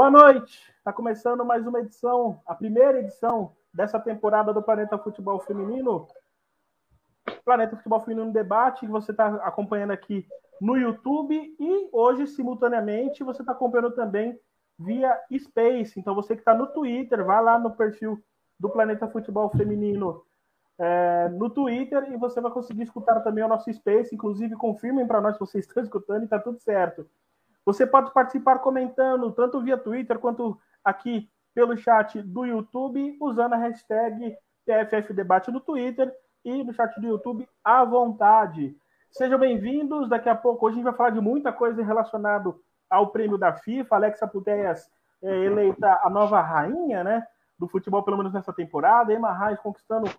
Boa noite. Está começando mais uma edição, a primeira edição dessa temporada do Planeta Futebol Feminino. Planeta Futebol Feminino Debate, que você está acompanhando aqui no YouTube e hoje, simultaneamente, você está acompanhando também via Space. Então, você que está no Twitter, vai lá no perfil do Planeta Futebol Feminino é, no Twitter e você vai conseguir escutar também o nosso Space. Inclusive, confirmem para nós se vocês estão escutando e está tudo certo. Você pode participar comentando, tanto via Twitter quanto aqui pelo chat do YouTube, usando a hashtag TFF Debate no Twitter e no chat do YouTube à vontade. Sejam bem-vindos. Daqui a pouco, hoje a gente vai falar de muita coisa relacionada ao prêmio da FIFA. Alexa Putellas é eleita a nova rainha né, do futebol, pelo menos nessa temporada. Emma Reis conquistando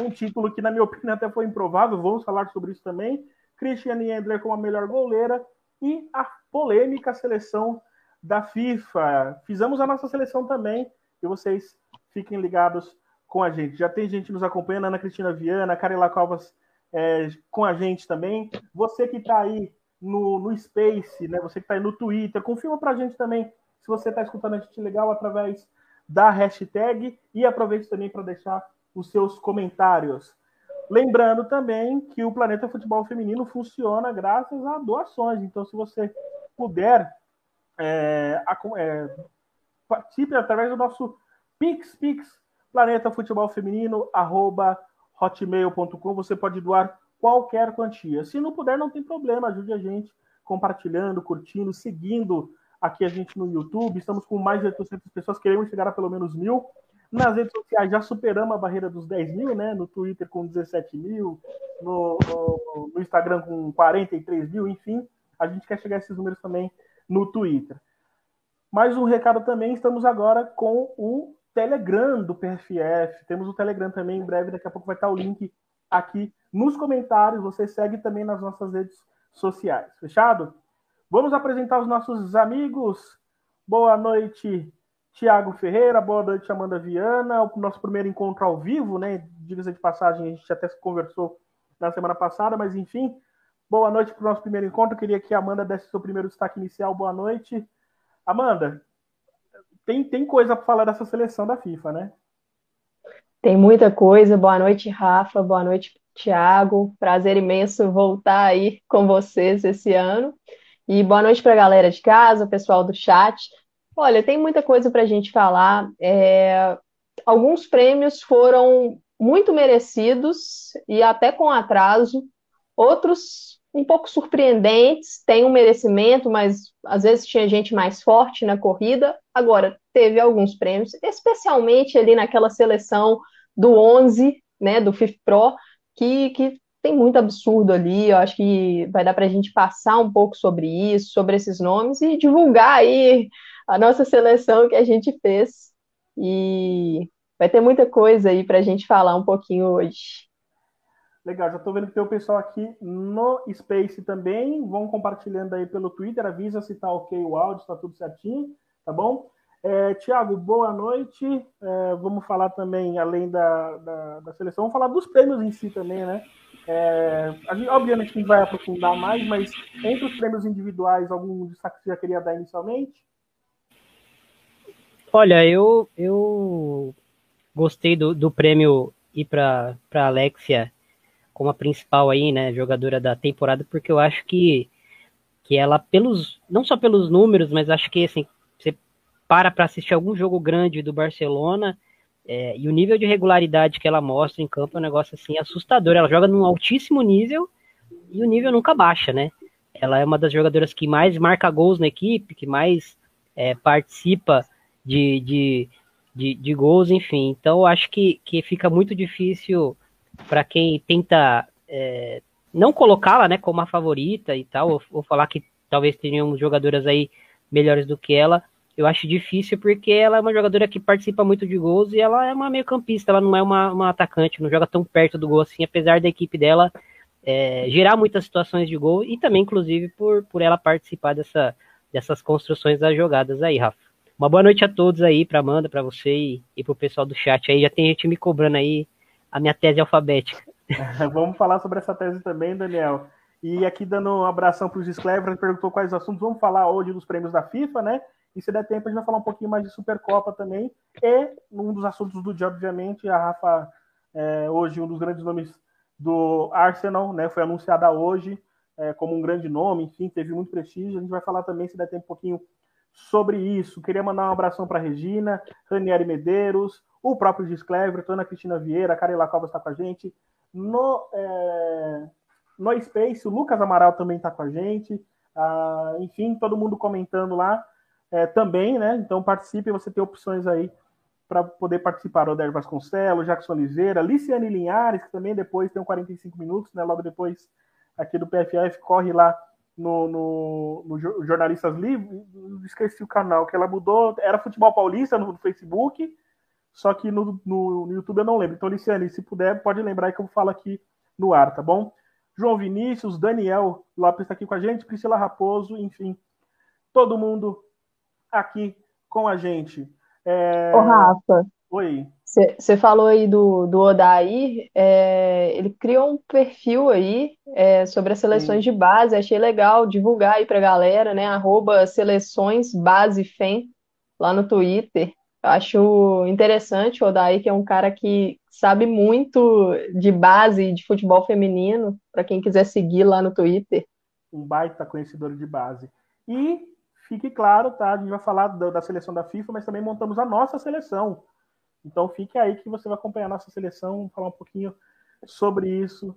um título que, na minha opinião, até foi improvável, vamos falar sobre isso também. Christiane Endler como a melhor goleira e a polêmica seleção da FIFA. Fizemos a nossa seleção também e vocês fiquem ligados com a gente. Já tem gente nos acompanhando, Ana Cristina Viana, Carela Covas é, com a gente também. Você que está aí no, no Space, né? Você que está aí no Twitter, confirma para a gente também se você está escutando a gente legal através da hashtag e aproveite também para deixar os seus comentários. Lembrando também que o Planeta Futebol Feminino funciona graças a doações. Então, se você puder, é, é, participe através do nosso Pix, Pix, Planeta Futebol Feminino, arroba hotmail.com. Você pode doar qualquer quantia. Se não puder, não tem problema. Ajude a gente compartilhando, curtindo, seguindo aqui a gente no YouTube. Estamos com mais de 800 pessoas, queremos chegar a pelo menos mil. Nas redes sociais já superamos a barreira dos 10 mil, né? No Twitter com 17 mil, no, no, no, Instagram com 43 mil, enfim. A gente quer chegar a esses números também no Twitter. Mais um recado também, estamos agora com o Telegram do PFF. Temos o Telegram também em breve, daqui a pouco vai estar o link aqui nos comentários. Você segue também nas nossas redes sociais. Fechado? Vamos apresentar os nossos amigos. Boa noite, Tiago Ferreira, boa noite, Amanda Viana. O nosso primeiro encontro ao vivo, né? Diga-se de passagem, a gente até conversou na semana passada, mas enfim. Boa noite para o nosso primeiro encontro. Queria que a Amanda desse seu primeiro destaque inicial. Boa noite. Amanda, tem, tem coisa para falar dessa seleção da FIFA, né? Tem muita coisa. Boa noite, Rafa. Boa noite, Tiago. Prazer imenso voltar aí com vocês esse ano. E boa noite para a galera de casa, pessoal do chat. Olha, tem muita coisa para a gente falar. É, alguns prêmios foram muito merecidos e até com atraso. Outros um pouco surpreendentes, tem um merecimento, mas às vezes tinha gente mais forte na corrida. Agora, teve alguns prêmios, especialmente ali naquela seleção do 11, né, do FIF Pro, que, que tem muito absurdo ali. Eu acho que vai dar para a gente passar um pouco sobre isso, sobre esses nomes e divulgar aí a nossa seleção que a gente fez. E vai ter muita coisa aí para a gente falar um pouquinho hoje. Legal, já estou vendo que tem o pessoal aqui no Space também. Vão compartilhando aí pelo Twitter, avisa se está ok o áudio, está tudo certinho, tá bom? É, Tiago, boa noite. É, vamos falar também, além da, da, da, seleção, vamos falar dos prêmios em si também, né? É, a gente, obviamente a gente vai aprofundar mais, mas entre os prêmios individuais, algum destaque que você já queria dar inicialmente? Olha, eu, eu gostei do, do prêmio ir para Alexia como a principal aí, né, jogadora da temporada, porque eu acho que, que ela, pelos, não só pelos números, mas acho que, assim, você para para assistir algum jogo grande do Barcelona, é, e o nível de regularidade que ela mostra em campo é um negócio, assim, assustador. Ela joga num altíssimo nível e o nível nunca baixa, né? Ela é uma das jogadoras que mais marca gols na equipe, que mais é, participa de, de, de, de gols, enfim. Então, acho que, que fica muito difícil para quem tenta é, não colocá-la né, como a favorita e tal, ou, ou falar que talvez tenham jogadoras aí melhores do que ela. Eu acho difícil porque ela é uma jogadora que participa muito de gols e ela é uma meio campista, ela não é uma, uma atacante, não joga tão perto do gol assim, apesar da equipe dela é, gerar muitas situações de gol e também, inclusive, por, por ela participar dessa, dessas construções das jogadas aí, Rafa. Uma boa noite a todos aí, para Amanda, para você e, e para o pessoal do chat aí. Já tem gente me cobrando aí a minha tese alfabética. vamos falar sobre essa tese também, Daniel. E aqui dando um abração para o Gisclever, perguntou quais assuntos. Vamos falar hoje dos prêmios da FIFA, né? E se der tempo, a gente vai falar um pouquinho mais de Supercopa também. E um dos assuntos do dia, obviamente, a Rafa, é, hoje, um dos grandes nomes do Arsenal, né? Foi anunciada hoje é, como um grande nome, enfim, teve muito prestígio. A gente vai falar também, se der tempo, um pouquinho sobre isso. Queria mandar um abração para Regina, Ranieri Medeiros, o próprio Gis Clever, Ana Cristina Vieira, a Carela Cova está com a gente. No, é, no Space, o Lucas Amaral também está com a gente. Ah, enfim, todo mundo comentando lá é, também, né? Então participe, você tem opções aí para poder participar. Odair Vasconcelos, Jackson Oliveira, Liciane Linhares, que também depois tem um 45 minutos, né? Logo depois aqui do PFF, corre lá no, no, no Jornalistas Livres, esqueci o canal, que ela mudou, era Futebol Paulista no, no Facebook, só que no, no, no, YouTube eu não lembro. Então, Liciane, se puder, pode lembrar que eu falo aqui no ar, tá bom? João Vinícius, Daniel Lopes está aqui com a gente, Priscila Raposo, enfim, todo mundo aqui com a gente. É... Ô, Rafa. Oi. Você falou aí do, do Odair, é, ele criou um perfil aí é, sobre as seleções Sim. de base, achei legal divulgar aí pra galera, né? Arroba seleções base FEM lá no Twitter. Acho interessante o Odair, que é um cara que sabe muito de base de futebol feminino, para quem quiser seguir lá no Twitter. Um baita conhecedor de base. E fique claro, tá? A gente vai falar da, da seleção da FIFA, mas também montamos a nossa seleção então fique aí que você vai acompanhar a nossa seleção, falar um pouquinho sobre isso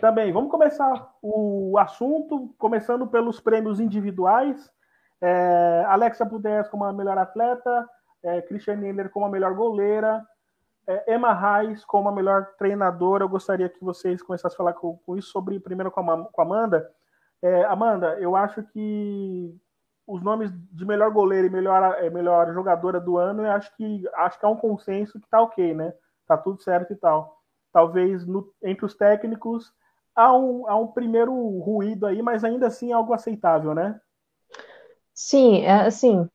também. Vamos começar o assunto, começando pelos prêmios individuais. É, Alexa Pudez como a melhor atleta, é, Christian Miller como a melhor goleira, é, Emma Reis como a melhor treinadora. Eu gostaria que vocês começassem a falar com, com isso sobre primeiro com a, com a Amanda. É, Amanda, eu acho que os nomes de melhor goleiro e melhor, é, melhor jogadora do ano, eu acho que acho que é um consenso que tá ok, né? Tá tudo certo e tal. Talvez no, entre os técnicos há um, há um primeiro ruído aí, mas ainda assim é algo aceitável, né? Sim, é assim.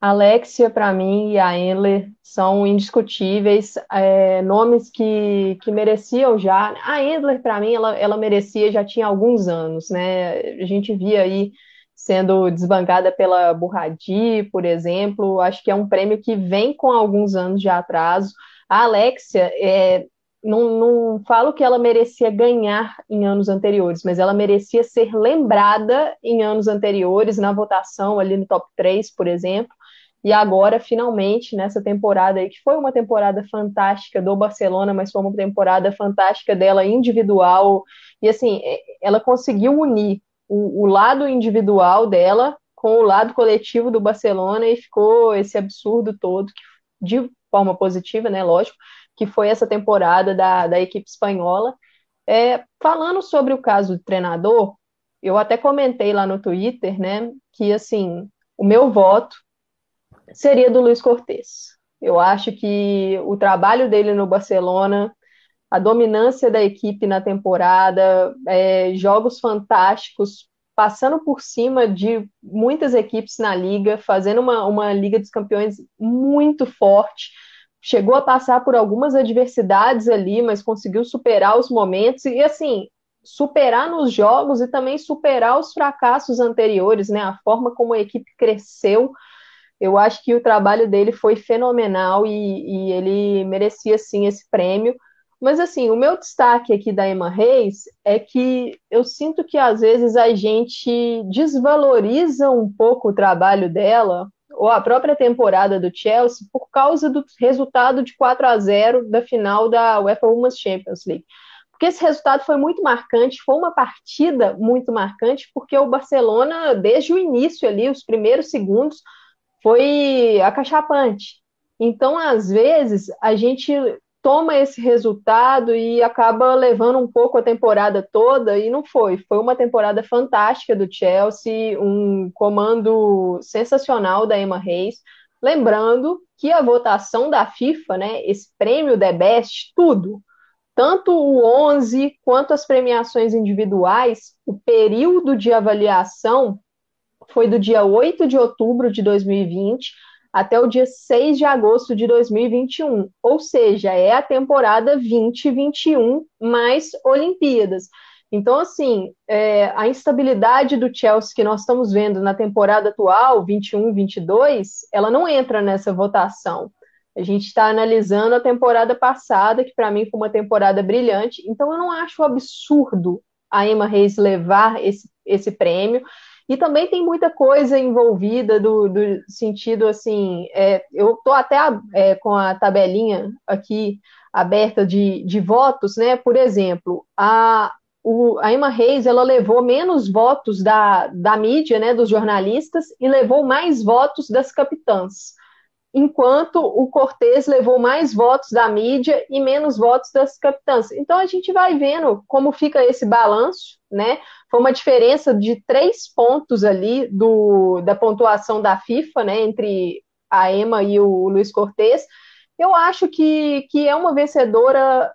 A Alexia, para mim, e a Enler são indiscutíveis, é, nomes que, que mereciam já. A Endler, para mim, ela, ela merecia já tinha alguns anos, né? A gente via aí sendo desbancada pela Burradi, por exemplo. Acho que é um prêmio que vem com alguns anos de atraso. A Alexia, é, não, não falo que ela merecia ganhar em anos anteriores, mas ela merecia ser lembrada em anos anteriores, na votação ali no top 3, por exemplo. E agora, finalmente, nessa temporada aí, que foi uma temporada fantástica do Barcelona, mas foi uma temporada fantástica dela individual. E assim, é, ela conseguiu unir o, o lado individual dela com o lado coletivo do Barcelona e ficou esse absurdo todo, que, de forma positiva, né, lógico, que foi essa temporada da, da equipe espanhola. É, falando sobre o caso do treinador, eu até comentei lá no Twitter, né, que assim, o meu voto seria do Luiz Cortes. Eu acho que o trabalho dele no Barcelona a dominância da equipe na temporada, é, jogos fantásticos, passando por cima de muitas equipes na liga, fazendo uma, uma Liga dos Campeões muito forte. Chegou a passar por algumas adversidades ali, mas conseguiu superar os momentos e, assim, superar nos jogos e também superar os fracassos anteriores, né? A forma como a equipe cresceu. Eu acho que o trabalho dele foi fenomenal e, e ele merecia, sim, esse prêmio. Mas assim, o meu destaque aqui da Emma Reis é que eu sinto que às vezes a gente desvaloriza um pouco o trabalho dela, ou a própria temporada do Chelsea, por causa do resultado de 4 a 0 da final da UEFA Women's Champions League. Porque esse resultado foi muito marcante, foi uma partida muito marcante, porque o Barcelona, desde o início ali, os primeiros segundos, foi acachapante. Então, às vezes, a gente toma esse resultado e acaba levando um pouco a temporada toda, e não foi. Foi uma temporada fantástica do Chelsea, um comando sensacional da Emma Reis. Lembrando que a votação da FIFA, né, esse prêmio The Best, tudo, tanto o 11 quanto as premiações individuais, o período de avaliação foi do dia 8 de outubro de 2020 até o dia 6 de agosto de 2021, ou seja, é a temporada 2021 mais Olimpíadas. Então, assim, é, a instabilidade do Chelsea que nós estamos vendo na temporada atual, 21-22, ela não entra nessa votação. A gente está analisando a temporada passada, que para mim foi uma temporada brilhante, então eu não acho absurdo a Emma Reis levar esse, esse prêmio. E também tem muita coisa envolvida do, do sentido assim. É, eu estou até é, com a tabelinha aqui aberta de, de votos, né? Por exemplo, a, o, a Emma Reis ela levou menos votos da, da mídia, né, dos jornalistas, e levou mais votos das capitãs, enquanto o Cortez levou mais votos da mídia e menos votos das capitãs. Então a gente vai vendo como fica esse balanço, né? Foi uma diferença de três pontos ali do, da pontuação da FIFA, né, entre a Emma e o Luiz Cortez. Eu acho que, que é uma vencedora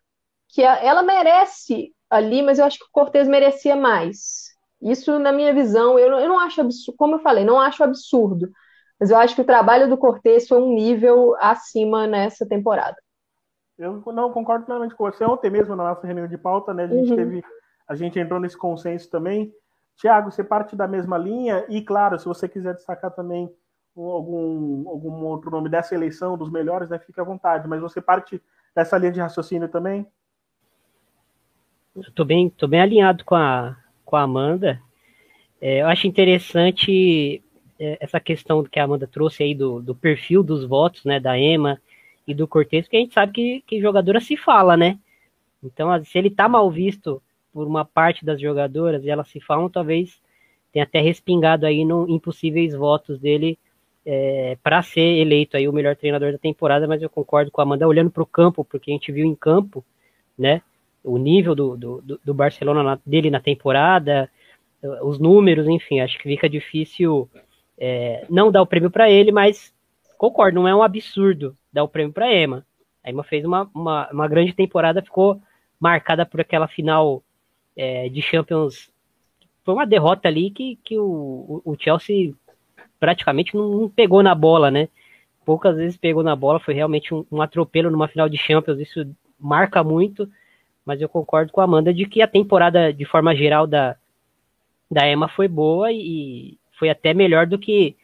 que ela merece ali, mas eu acho que o Cortez merecia mais. Isso, na minha visão, eu, eu não acho absurdo, como eu falei, não acho absurdo, mas eu acho que o trabalho do Cortez foi um nível acima nessa temporada. Eu não concordo plenamente com você. Ontem mesmo, na nossa reunião de pauta, né, a gente uhum. teve, a gente entrou nesse consenso também. Tiago, você parte da mesma linha, e claro, se você quiser destacar também algum, algum outro nome dessa eleição, dos melhores, né, fique à vontade, mas você parte dessa linha de raciocínio também? Estou bem, tô bem alinhado com a, com a Amanda. É, eu acho interessante essa questão que a Amanda trouxe aí do, do perfil dos votos, né, da Ema e do Cortez, porque a gente sabe que, que jogadora se fala, né? Então, se ele tá mal visto por uma parte das jogadoras e elas se falam, talvez tenha até respingado aí no impossíveis votos dele é, para ser eleito aí o melhor treinador da temporada, mas eu concordo com a Amanda olhando para o campo, porque a gente viu em campo, né? o nível do, do, do Barcelona na, dele na temporada, os números, enfim, acho que fica difícil é, não dar o prêmio para ele, mas concordo, não é um absurdo dar o prêmio para Emma. A Emma fez uma, uma, uma, grande temporada, ficou marcada por aquela final é, de Champions. Foi uma derrota ali que, que o, o Chelsea praticamente não, não, pegou na bola, né? Poucas vezes pegou na bola, foi realmente um, um atropelo numa final de Champions, isso marca muito mas eu concordo com a Amanda de que a temporada, de forma geral, da, da Emma foi boa e foi até melhor do que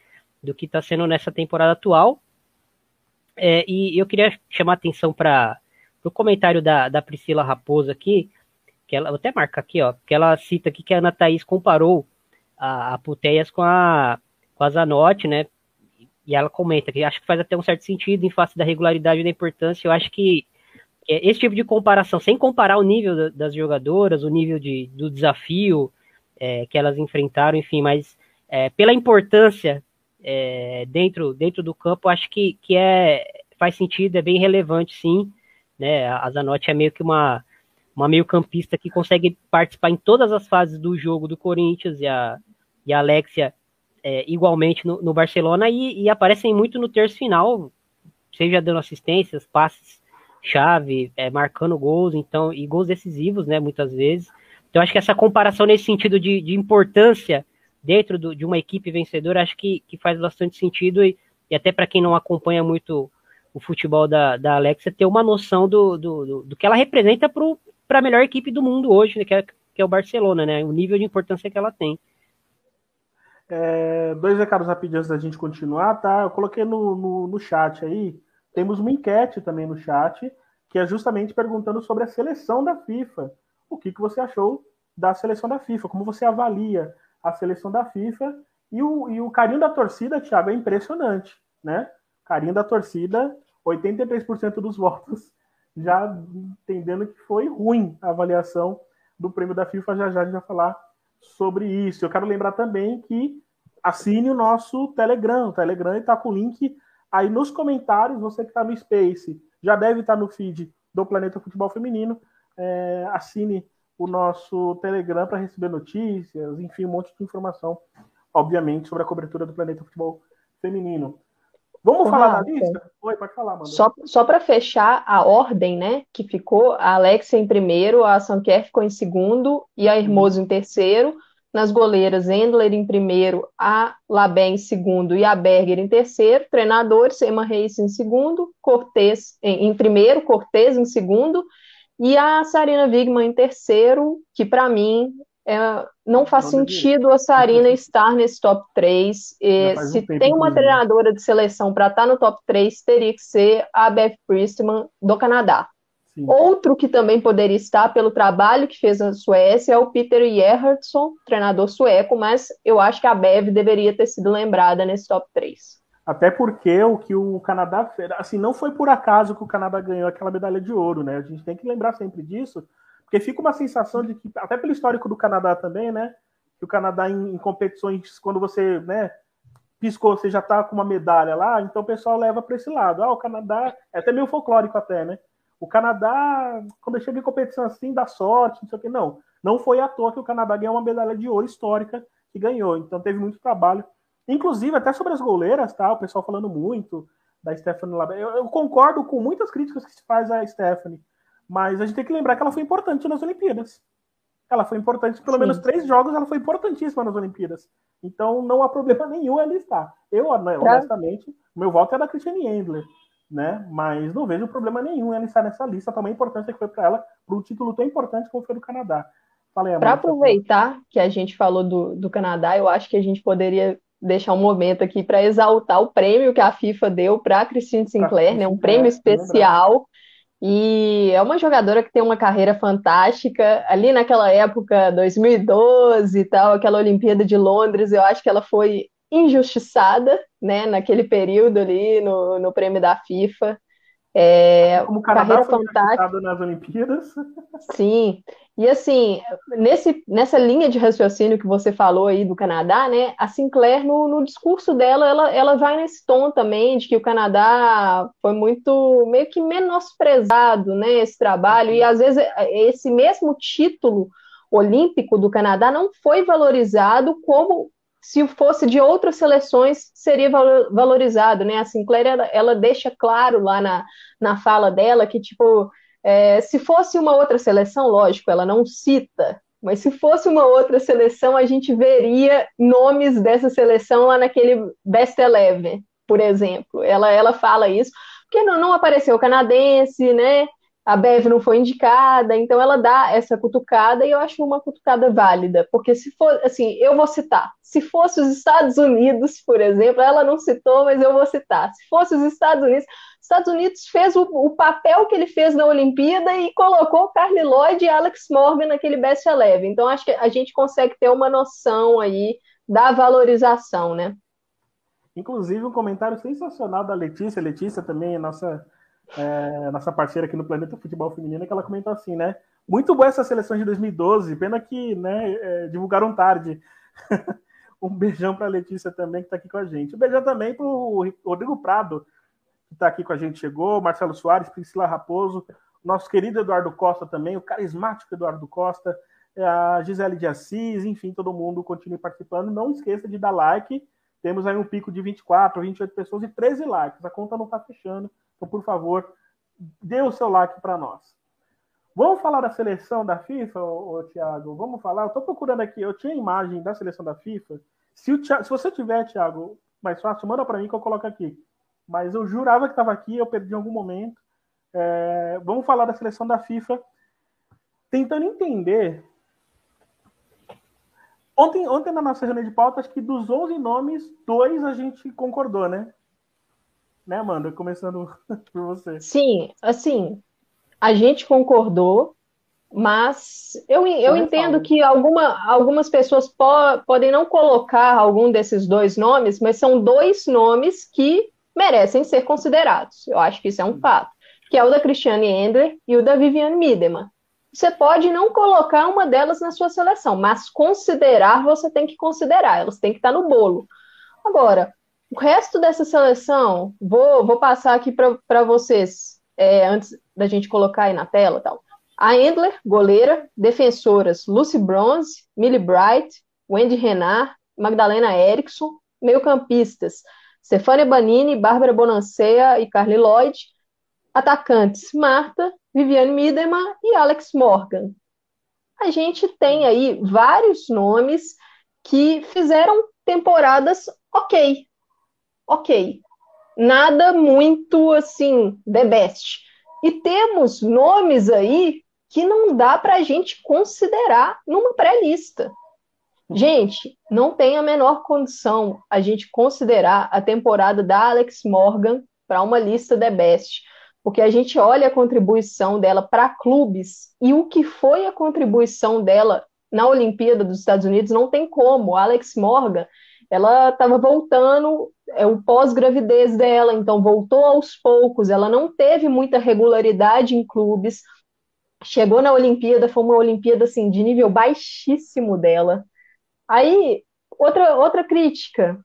do que está sendo nessa temporada atual. É, e eu queria chamar atenção para o comentário da, da Priscila Raposo aqui, que ela, vou até marcar aqui, ó, que ela cita aqui que a Ana Thaís comparou a, a com a, com a Zanotti, né? E ela comenta que acho que faz até um certo sentido em face da regularidade e da importância. Eu acho que esse tipo de comparação, sem comparar o nível das jogadoras, o nível de, do desafio é, que elas enfrentaram, enfim, mas é, pela importância é, dentro, dentro do campo, acho que, que é, faz sentido, é bem relevante, sim. Né? A Zanotti é meio que uma, uma meio-campista que consegue participar em todas as fases do jogo do Corinthians e a, e a Alexia é, igualmente no, no Barcelona e, e aparecem muito no terço final, seja dando assistências, passes chave, é, marcando gols, então, e gols decisivos, né, muitas vezes. Então, acho que essa comparação nesse sentido de, de importância dentro do, de uma equipe vencedora, acho que, que faz bastante sentido e, e até para quem não acompanha muito o futebol da, da Alexa, ter uma noção do, do, do, do que ela representa para a melhor equipe do mundo hoje, né, que, é, que é o Barcelona, né, o nível de importância que ela tem. É, dois recados rapidinhos da gente continuar, tá? Eu coloquei no, no, no chat aí temos uma enquete também no chat, que é justamente perguntando sobre a seleção da FIFA. O que, que você achou da seleção da FIFA? Como você avalia a seleção da FIFA? E o, e o carinho da torcida, Thiago, é impressionante, né? Carinho da torcida, 83% dos votos já entendendo que foi ruim a avaliação do prêmio da FIFA. Já já a gente vai falar sobre isso. Eu quero lembrar também que assine o nosso Telegram. O Telegram está com o link Aí nos comentários, você que está no Space, já deve estar tá no feed do Planeta Futebol Feminino. É, assine o nosso Telegram para receber notícias, enfim, um monte de informação, obviamente, sobre a cobertura do Planeta Futebol Feminino. Vamos falar da lista? Oi, pode falar, Amanda. Só, só para fechar a ordem, né, que ficou, a Alexia em primeiro, a Sanquer ficou em segundo e a Hermoso em terceiro. Nas goleiras, Endler em primeiro, a Labé em segundo e a Berger em terceiro. Treinadores, Emma Reis em segundo, Cortez em, em primeiro, Cortez em segundo e a Sarina Wigman em terceiro, que para mim é, não faz sentido a Sarina estar nesse top 3. se um tem uma treinadora de seleção para estar tá no top 3, teria que ser a Beth Priestman do Canadá. Sim. Outro que também poderia estar pelo trabalho que fez na Suécia é o Peter Gerhardsson, treinador sueco, mas eu acho que a Bev deveria ter sido lembrada nesse top 3. Até porque o que o Canadá fez, assim, não foi por acaso que o Canadá ganhou aquela medalha de ouro, né? A gente tem que lembrar sempre disso, porque fica uma sensação de que, até pelo histórico do Canadá também, né? Que o Canadá em, em competições, quando você, né, piscou, você já tá com uma medalha lá, então o pessoal leva para esse lado. Ah, o Canadá é até meio folclórico até, né? O Canadá, quando chega em competição assim, dá sorte, não sei o que. Não, não foi à toa que o Canadá ganhou uma medalha de ouro histórica que ganhou. Então teve muito trabalho. Inclusive, até sobre as goleiras, tá? O pessoal falando muito da Stephanie Labelle. Eu, eu, concordo com muitas críticas que se faz a Stephanie, mas a gente tem que lembrar que ela foi importante nas Olimpíadas. Ela foi importante, pelo Sim. menos três jogos, ela foi importantíssima nas Olimpíadas. Então não há problema nenhum ela estar. Eu, né, honestamente, meu voto é da Christiane Endler né? Mas não vejo problema nenhum ela estar nessa lista, tamanha importância que foi para ela, para um título tão importante como foi do Canadá. Para aproveitar que a gente falou do, do Canadá, eu acho que a gente poderia deixar um momento aqui para exaltar o prêmio que a FIFA deu para a Christine Sinclair, né? Um prêmio especial. E é uma jogadora que tem uma carreira fantástica. Ali naquela época, 2012 e tal, aquela Olimpíada de Londres, eu acho que ela foi injustiçada, né, naquele período ali no, no prêmio da FIFA. É, Como o Canadá foi fantástica nas Olimpíadas. Sim. E assim, nesse, nessa linha de raciocínio que você falou aí do Canadá, né? A Sinclair, no, no discurso dela, ela, ela vai nesse tom também de que o Canadá foi muito meio que menosprezado, né? Esse trabalho, e às vezes esse mesmo título olímpico do Canadá não foi valorizado como se fosse de outras seleções, seria valorizado, né? A Sinclair, ela, ela deixa claro lá na, na fala dela que, tipo, é, se fosse uma outra seleção, lógico, ela não cita, mas se fosse uma outra seleção, a gente veria nomes dessa seleção lá naquele Best Eleven, por exemplo. Ela, ela fala isso, porque não, não apareceu canadense, né? A Bev não foi indicada, então ela dá essa cutucada e eu acho uma cutucada válida, porque se for, assim, eu vou citar, se fosse os Estados Unidos, por exemplo, ela não citou, mas eu vou citar, se fosse os Estados Unidos, Estados Unidos fez o, o papel que ele fez na Olimpíada e colocou Carly Lloyd e Alex Morgan naquele Best Eleven, então acho que a gente consegue ter uma noção aí da valorização, né? Inclusive um comentário sensacional da Letícia, Letícia também é nossa é, nossa parceira aqui no Planeta Futebol Feminino, que ela comentou assim, né? Muito boa essa seleção de 2012, pena que né, é, divulgaram tarde. um beijão para a Letícia também, que está aqui com a gente. Um beijão também para o Rodrigo Prado, que está aqui com a gente, chegou, Marcelo Soares, Priscila Raposo, nosso querido Eduardo Costa também, o carismático Eduardo Costa, a Gisele de Assis, enfim, todo mundo continue participando. Não esqueça de dar like. Temos aí um pico de 24, 28 pessoas e 13 likes. A conta não está fechando. Então, por favor, dê o seu like para nós. Vamos falar da seleção da FIFA, Thiago? Vamos falar? Eu estou procurando aqui, eu tinha a imagem da seleção da FIFA. Se, o Thiago, se você tiver, Thiago, mais fácil, manda para mim que eu coloco aqui. Mas eu jurava que estava aqui, eu perdi em algum momento. É, vamos falar da seleção da FIFA, tentando entender. Ontem, ontem na nossa reunião de pauta, acho que dos 11 nomes, dois a gente concordou, né? Né, Amanda? Começando por você. Sim, assim, a gente concordou, mas eu, eu entendo que alguma, algumas pessoas po podem não colocar algum desses dois nomes, mas são dois nomes que merecem ser considerados. Eu acho que isso é um fato. Que é o da Christiane Endler e o da Viviane Miedema. Você pode não colocar uma delas na sua seleção, mas considerar você tem que considerar, elas têm que estar no bolo. Agora, o resto dessa seleção, vou, vou passar aqui para vocês, é, antes da gente colocar aí na tela tal. A Endler, goleira, defensoras Lucy Bronze, Millie Bright, Wendy Renard, Magdalena Erickson, meio-campistas Stefania Banini, Bárbara Bonancea e Carly Lloyd, atacantes Marta, Viviane Miedema e Alex Morgan. A gente tem aí vários nomes que fizeram temporadas ok, ok. Nada muito assim, the best. E temos nomes aí que não dá para a gente considerar numa pré-lista. Gente, não tem a menor condição a gente considerar a temporada da Alex Morgan para uma lista The Best, porque a gente olha a contribuição dela para clubes e o que foi a contribuição dela na Olimpíada dos Estados Unidos não tem como. A Alex Morgan, ela estava voltando, é o pós-gravidez dela, então voltou aos poucos, ela não teve muita regularidade em clubes. Chegou na Olimpíada, foi uma Olimpíada assim de nível baixíssimo dela. Aí, outra, outra crítica.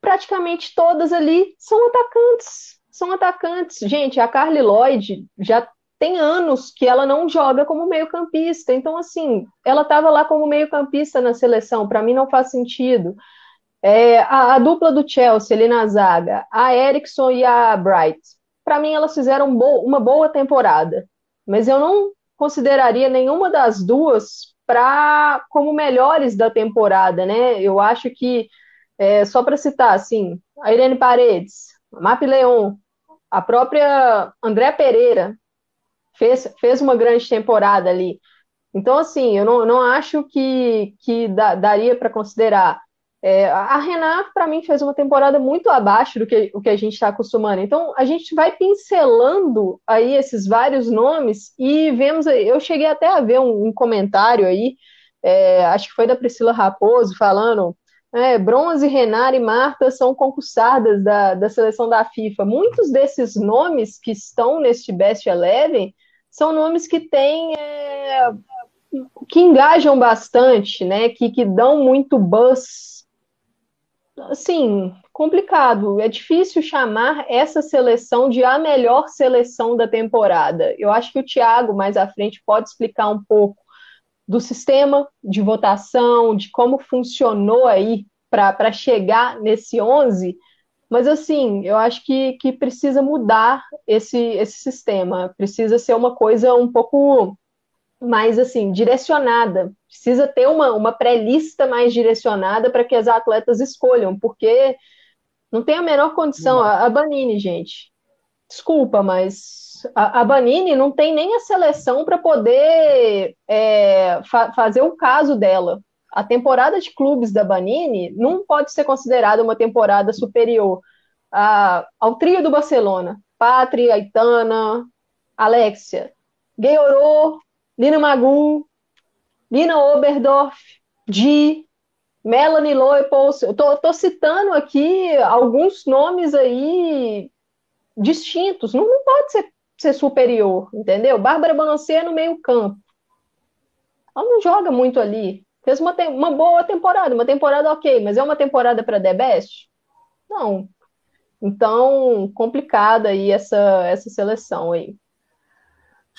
Praticamente todas ali são atacantes. São atacantes. Gente, a Carly Lloyd já tem anos que ela não joga como meio-campista. Então, assim, ela estava lá como meio-campista na seleção. Para mim, não faz sentido. É, a, a, dupla do Chelsea ali na zaga, a Erickson e a Bright, para mim elas fizeram bo uma boa temporada, mas eu não consideraria nenhuma das duas para como melhores da temporada, né? Eu acho que, é, só para citar, assim, a Irene Paredes, a Map Leon, a própria André Pereira fez, fez uma grande temporada ali. Então, assim, eu não, não acho que, que daria para considerar. É, a Renata, para mim, fez uma temporada muito abaixo do que o que a gente está acostumando. Então, a gente vai pincelando aí esses vários nomes e vemos. Eu cheguei até a ver um, um comentário aí, é, acho que foi da Priscila Raposo, falando. É, Bronze, Renata e Marta são concursadas da, da seleção da FIFA. Muitos desses nomes que estão neste Best Eleven são nomes que têm é, que engajam bastante, né? Que, que dão muito buzz assim, complicado. É difícil chamar essa seleção de a melhor seleção da temporada. Eu acho que o Thiago, mais à frente, pode explicar um pouco do sistema de votação, de como funcionou aí para chegar nesse 11. Mas, assim, eu acho que, que precisa mudar esse, esse sistema. Precisa ser uma coisa um pouco mais assim, direcionada. Precisa ter uma, uma pré-lista mais direcionada para que as atletas escolham, porque não tem a menor condição. A, a Banini, gente, desculpa, mas a, a, Banini não tem nem a seleção para poder é, fa fazer o caso dela. A temporada de clubes da Banini não pode ser considerada uma temporada superior a, ao trio do Barcelona. Pátria, Aitana, Alexia. Gueorô, Lina Magu, Lina Oberdorf, Di, Melanie Loepolz. Eu tô, tô, citando aqui alguns nomes aí distintos. Não, não pode ser, ser superior, entendeu? Bárbara Bonancier no meio campo. Ela não joga muito ali. Fez uma, uma boa temporada, uma temporada ok, mas é uma temporada para The Best? Não. Então, complicada aí essa, essa seleção aí.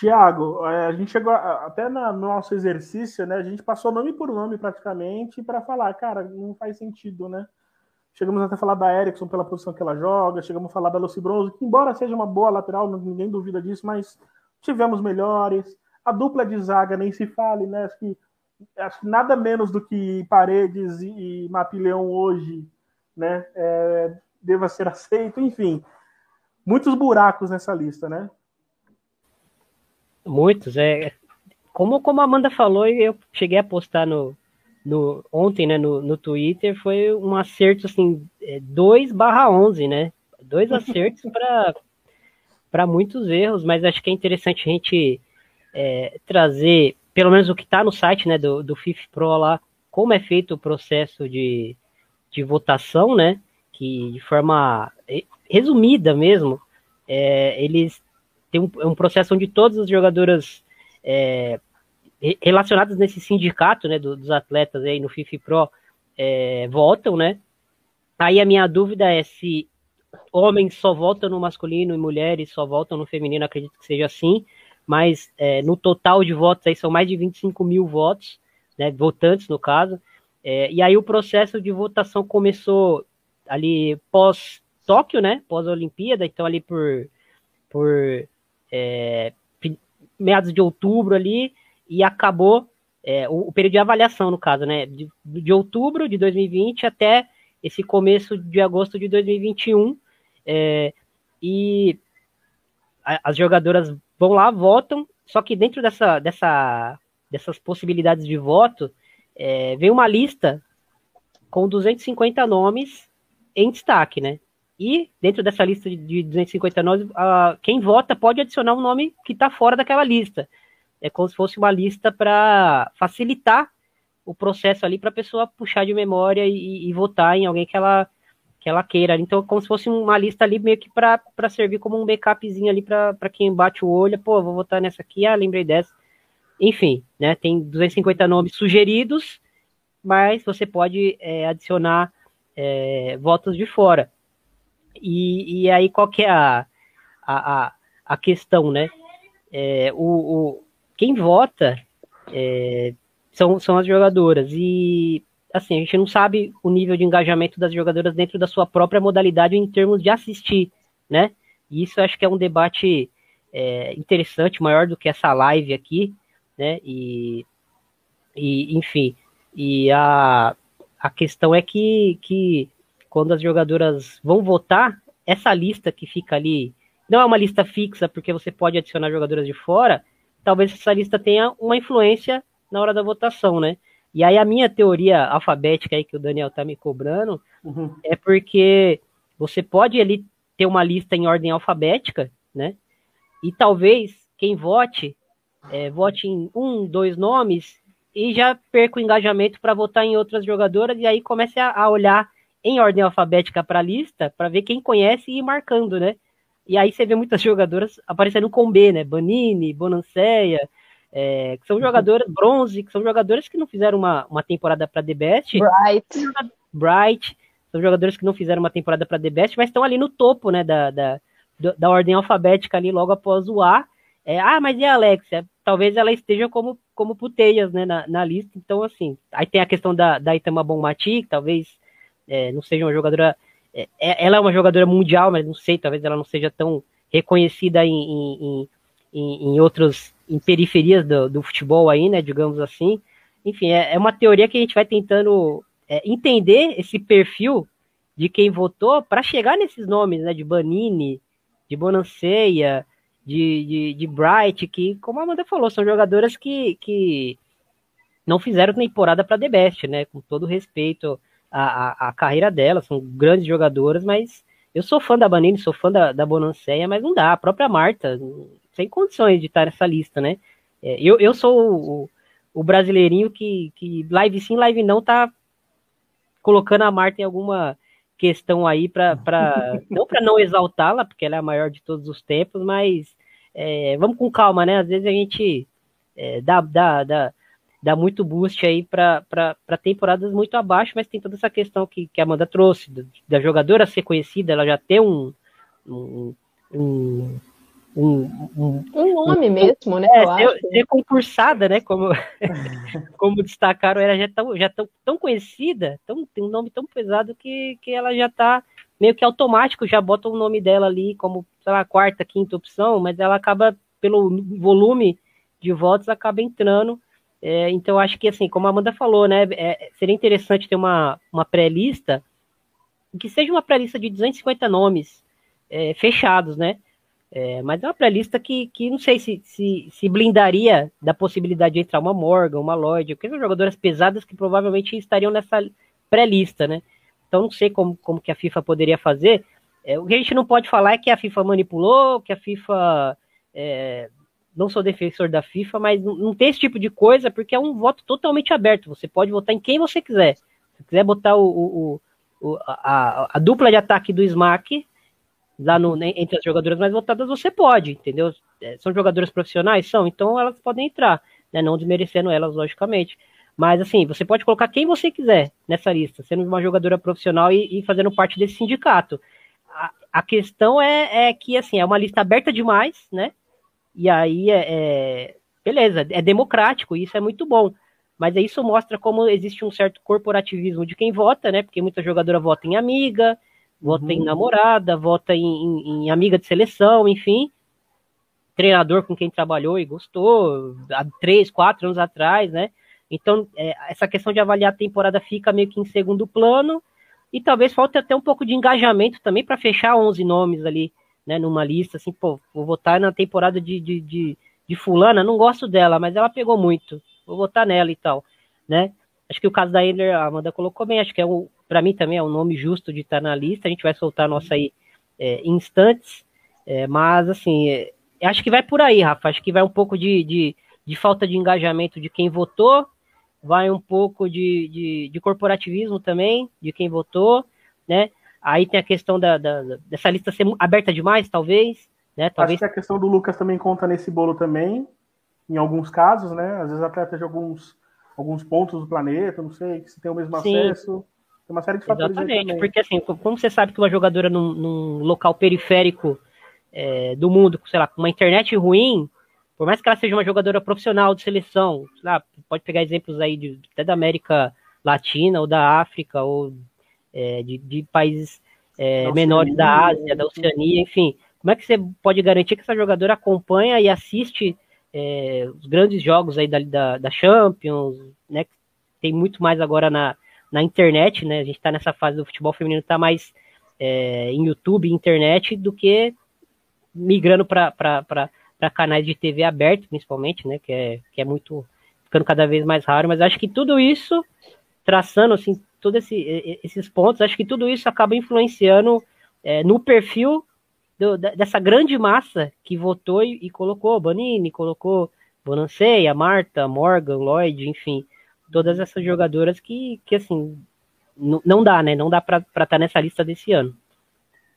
Tiago, é, a gente chegou até no nosso exercício, né? A gente passou nome por nome praticamente para falar, cara, não faz sentido, né? Chegamos até a falar da Erickson pela posição que ela joga, chegamos a falar da Lucy Bronze, que embora seja uma boa lateral, ninguém duvida disso, mas tivemos melhores. A dupla de zaga nem se fale, né? Acho que, acho que nada menos do que Paredes e, e Mapileão hoje, né? É, deva ser aceito, enfim. Muitos buracos nessa lista, né? Muitos, é. Como, como a Amanda falou, e eu cheguei a postar no, no, ontem, né, no, no Twitter, foi um acerto, assim, 2 é, barra 11, né? Dois acertos para muitos erros, mas acho que é interessante a gente é, trazer, pelo menos o que está no site, né, do, do FIF Pro lá, como é feito o processo de, de votação, né? Que de forma é, resumida mesmo, é, eles tem um, é um processo onde todas as jogadoras é, relacionadas nesse sindicato né, do, dos atletas aí no FIFA Pro é, votam, né? Aí a minha dúvida é se homens só votam no masculino e mulheres só votam no feminino, acredito que seja assim, mas é, no total de votos aí são mais de 25 mil votos, né, votantes no caso, é, e aí o processo de votação começou ali pós Tóquio, né, pós Olimpíada, então ali por, por é, meados de outubro ali, e acabou é, o, o, período de avaliação, no caso, né? De, de, outubro de 2020 até esse começo de agosto de 2021. É, e a, as jogadoras vão lá, votam, Só que dentro dessa, dessa, dessas possibilidades de voto, é, vem uma lista com 250 nomes em destaque, né? E dentro dessa lista de 250 nomes, quem vota pode adicionar um nome que está fora daquela lista. É como se fosse uma lista para facilitar o processo ali para a pessoa puxar de memória e, e, votar em alguém que ela, que ela queira. Então, é como se fosse uma lista ali meio que para servir como um backupzinho ali para quem bate o olho. Pô, vou votar nessa aqui, ah, lembrei dessa. Enfim, né, tem 250 nomes sugeridos, mas você pode é, adicionar é, votos de fora. E, e aí, qual que é a, a, a questão, né? É, o, o, quem vota é, são, são as jogadoras. E assim, a gente não sabe o nível de engajamento das jogadoras dentro da sua própria modalidade em termos de assistir, né? E isso acho que é um debate é, interessante, maior do que essa live aqui, né? E, e enfim, e a, a questão é que, que quando as jogadoras vão votar, essa lista que fica ali não é uma lista fixa, porque você pode adicionar jogadoras de fora, talvez essa lista tenha uma influência na hora da votação, né? E aí a minha teoria alfabética aí que o Daniel tá me cobrando uhum. é porque você pode ali ter uma lista em ordem alfabética, né? E talvez quem vote é, vote em um, dois nomes e já perca o engajamento para votar em outras jogadoras e aí comece a, a olhar em ordem alfabética para a lista para ver quem conhece e ir marcando, né? E aí você vê muitas jogadoras aparecendo com B, né? Banini, Bonanceia, é, que são jogadoras bronze, que são jogadores que não fizeram uma, uma temporada para The Best. Bright. Bright. São jogadores que não fizeram uma temporada para The Best, mas estão ali no topo, né? Da, da, da ordem alfabética ali logo após o A. É, ah, mas e a Alexia? Talvez ela esteja como, como puteias, né, na, na lista. Então, assim, aí tem a questão da, da Itama Bonmati, que talvez é, não seja uma jogadora. É, é, ela é uma jogadora mundial, mas não sei, talvez ela não seja tão reconhecida em, em, em, em outros em periferias do, do, futebol aí, né, digamos assim. Enfim, é, é uma teoria que a gente vai tentando é, entender esse perfil de quem votou para chegar nesses nomes, né, de Banini, de Bonanceia, de, de, de, Bright, que, como a Amanda falou, são jogadoras que, que não fizeram temporada para The Best, né, com todo respeito à, à, à, carreira delas, são grandes jogadoras, mas eu sou fã da Banini, sou fã da, da Bonanceia, mas não dá, a própria Marta, sem condições de estar nessa lista, né? É, eu, eu sou o, o, brasileirinho que, que live sim, live não, tá colocando a Marta em alguma questão aí para não para não exaltá-la, porque ela é a maior de todos os tempos, mas é, vamos com calma, né? Às vezes a gente é, dá, dá, dá, dá muito boost aí para temporadas muito abaixo, mas tem toda essa questão que, que a Amanda trouxe, da jogadora ser conhecida, ela já ter um, um, um um, um, um nome um, mesmo, né? É, ser, ser, concursada, né? Como, como destacaram, ela já é tão, já tão, tão conhecida, tão, tem um nome tão pesado que, que ela já tá meio que automático, já bota o nome dela ali como, sei lá, quarta, quinta opção, mas ela acaba, pelo volume de votos, acaba entrando. É, então, acho que, assim, como a Amanda falou, né? É, seria interessante ter uma, uma pré-lista, que seja uma pré-lista de 250 nomes é, fechados, né? É, mas é uma pré-lista que, que não sei se, se, se, blindaria da possibilidade de entrar uma Morgan, uma Lloyd, porque são jogadoras pesadas que provavelmente estariam nessa pré-lista, né? Então não sei como, como que a FIFA poderia fazer. É, o que a gente não pode falar é que a FIFA manipulou, que a FIFA. Não sou defensor da FIFA, mas não, não, tem esse tipo de coisa, porque é um voto totalmente aberto. Você pode votar em quem você quiser. Se quiser botar o, o, o a, a, dupla de ataque do Smack, lá no, né, entre as jogadoras mais votadas, você pode, entendeu? É, são jogadoras profissionais? São, então elas podem entrar, né? Não desmerecendo elas, logicamente. Mas assim, você pode colocar quem você quiser nessa lista, sendo uma jogadora profissional e, e fazendo parte desse sindicato. A, a questão é, é, que assim, é uma lista aberta demais, né? E aí é, é beleza, é democrático, isso é muito bom. Mas isso mostra como existe um certo corporativismo de quem vota, né? Porque muita jogadora vota em amiga, vota uhum. em namorada, vota em, em, em, amiga de seleção, enfim. Treinador com quem trabalhou e gostou, há três, quatro anos atrás, né? Então, é, essa questão de avaliar a temporada fica meio que em segundo plano, e talvez falte até um pouco de engajamento também para fechar 11 nomes ali, né, numa lista, assim, pô, vou votar na temporada de, de, de, de fulana, não gosto dela, mas ela pegou muito, vou votar nela e tal, né? Acho que o caso da Ender, a Amanda colocou bem, acho que é um, para mim também é um nome justo de estar na lista, a gente vai soltar a nossa aí é, instantes, é, mas assim, é, acho que vai por aí, Rafa, acho que vai um pouco de, de, de falta de engajamento de quem votou, vai um pouco de, de, de, corporativismo também, de quem votou, né? Aí tem a questão da, da, dessa lista ser aberta demais, talvez, né? Talvez... Acho que a questão do Lucas também conta nesse bolo também, em alguns casos, né? Às vezes atleta de alguns alguns pontos do planeta, não sei, que se tem o mesmo Sim. acesso. Tem uma série de fatores Exatamente, porque assim, como você sabe que uma jogadora num, num local periférico é, do mundo, sei lá, com uma internet ruim, por mais que ela seja uma jogadora profissional de seleção, lá, pode pegar exemplos aí de, até da América Latina ou da África ou é, de, de, países é, menores da Ásia, da Oceania, enfim. Como é que você pode garantir que essa jogadora acompanha e assiste é, os grandes jogos aí da, da, da, Champions, né? Tem muito mais agora na, na internet, né? A gente está nessa fase do futebol feminino, está mais é, em YouTube, internet, do que migrando para canais de TV aberto, principalmente, né? Que é, que é muito ficando cada vez mais raro. Mas acho que tudo isso, traçando assim, todos esse, esses pontos, acho que tudo isso acaba influenciando é, no perfil do, dessa grande massa que votou e, e colocou Banini, colocou Bonanceia, Marta, Morgan, Lloyd, enfim, todas essas jogadoras que, que assim, não dá, né? Não dá para estar tá nessa lista desse ano.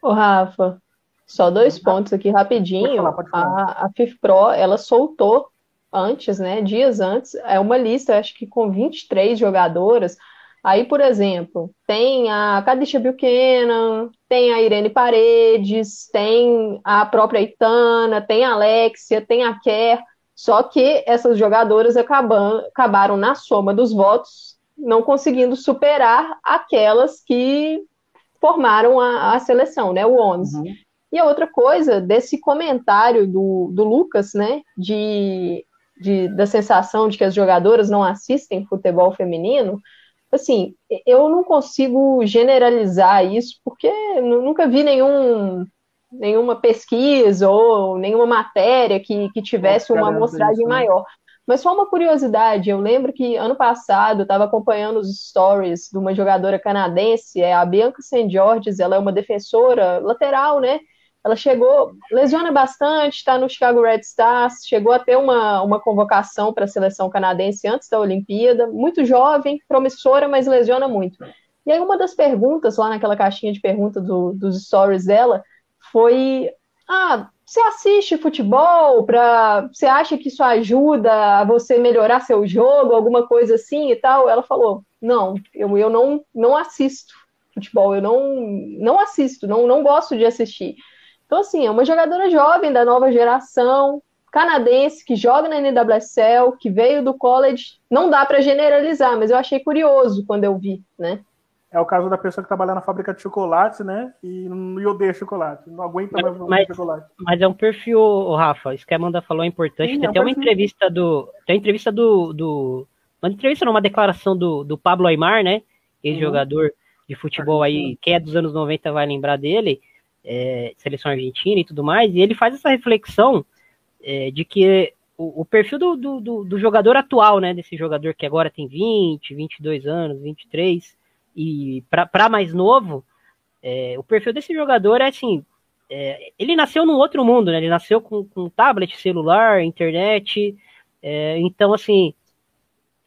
Ô, Rafa, só dois pontos aqui rapidinho. Pode falar, pode falar. A, a FIFPRO, ela soltou antes, né? Dias antes, é uma lista, acho que com 23 jogadoras. Aí, por exemplo, tem a Kadisha Buchanan, tem a Irene Paredes, tem a própria Itana, tem a Alexia, tem a Kerr, só que essas jogadoras acabam, acabaram na soma dos votos não conseguindo superar aquelas que formaram a, a seleção, né, o 11. Uhum. E a outra coisa, desse comentário do, do Lucas, né, de, de, da sensação de que as jogadoras não assistem futebol feminino, assim, eu não consigo generalizar isso, porque nunca vi nenhum, nenhuma pesquisa ou nenhuma matéria que, que tivesse uma amostragem né? maior. Mas só uma curiosidade, eu lembro que ano passado eu estava acompanhando os stories de uma jogadora canadense, é a Bianca St. Georges, ela é uma defensora lateral, né? Ela chegou, lesiona bastante, está no Chicago Red Stars, chegou a ter uma, uma convocação para a seleção canadense antes da Olimpíada, muito jovem, promissora, mas lesiona muito. E aí uma das perguntas lá naquela caixinha de perguntas do, dos stories dela foi: ah, você assiste futebol para você acha que isso ajuda a você melhorar seu jogo, alguma coisa assim e tal? Ela falou: não, eu, eu não, não assisto futebol, eu não, não assisto, não, não gosto de assistir. Então, assim, é uma jogadora jovem da nova geração, canadense, que joga na NWSL, que veio do college. Não dá para generalizar, mas eu achei curioso quando eu vi, né? É o caso da pessoa que trabalha na fábrica de chocolates, né? E, e odeia chocolate. Não aguenta mais mas, chocolate. Mas é um perfil, Rafa, isso que a Amanda falou é importante. Sim, tem é um até uma entrevista do. Tem uma entrevista do. do uma entrevista, não, uma declaração do, do Pablo Aymar, né? Ex-jogador uhum. de futebol aí, quem é dos anos 90 vai lembrar dele é, seleção argentina e tudo mais, e ele faz essa reflexão é, de que o, o perfil do, do, do, jogador atual, né, desse jogador que agora tem 20, 22 anos, 23, e para mais novo, é, o perfil desse jogador é assim, é, ele nasceu num outro mundo, né, ele nasceu com, com tablet, celular, internet, é, então assim,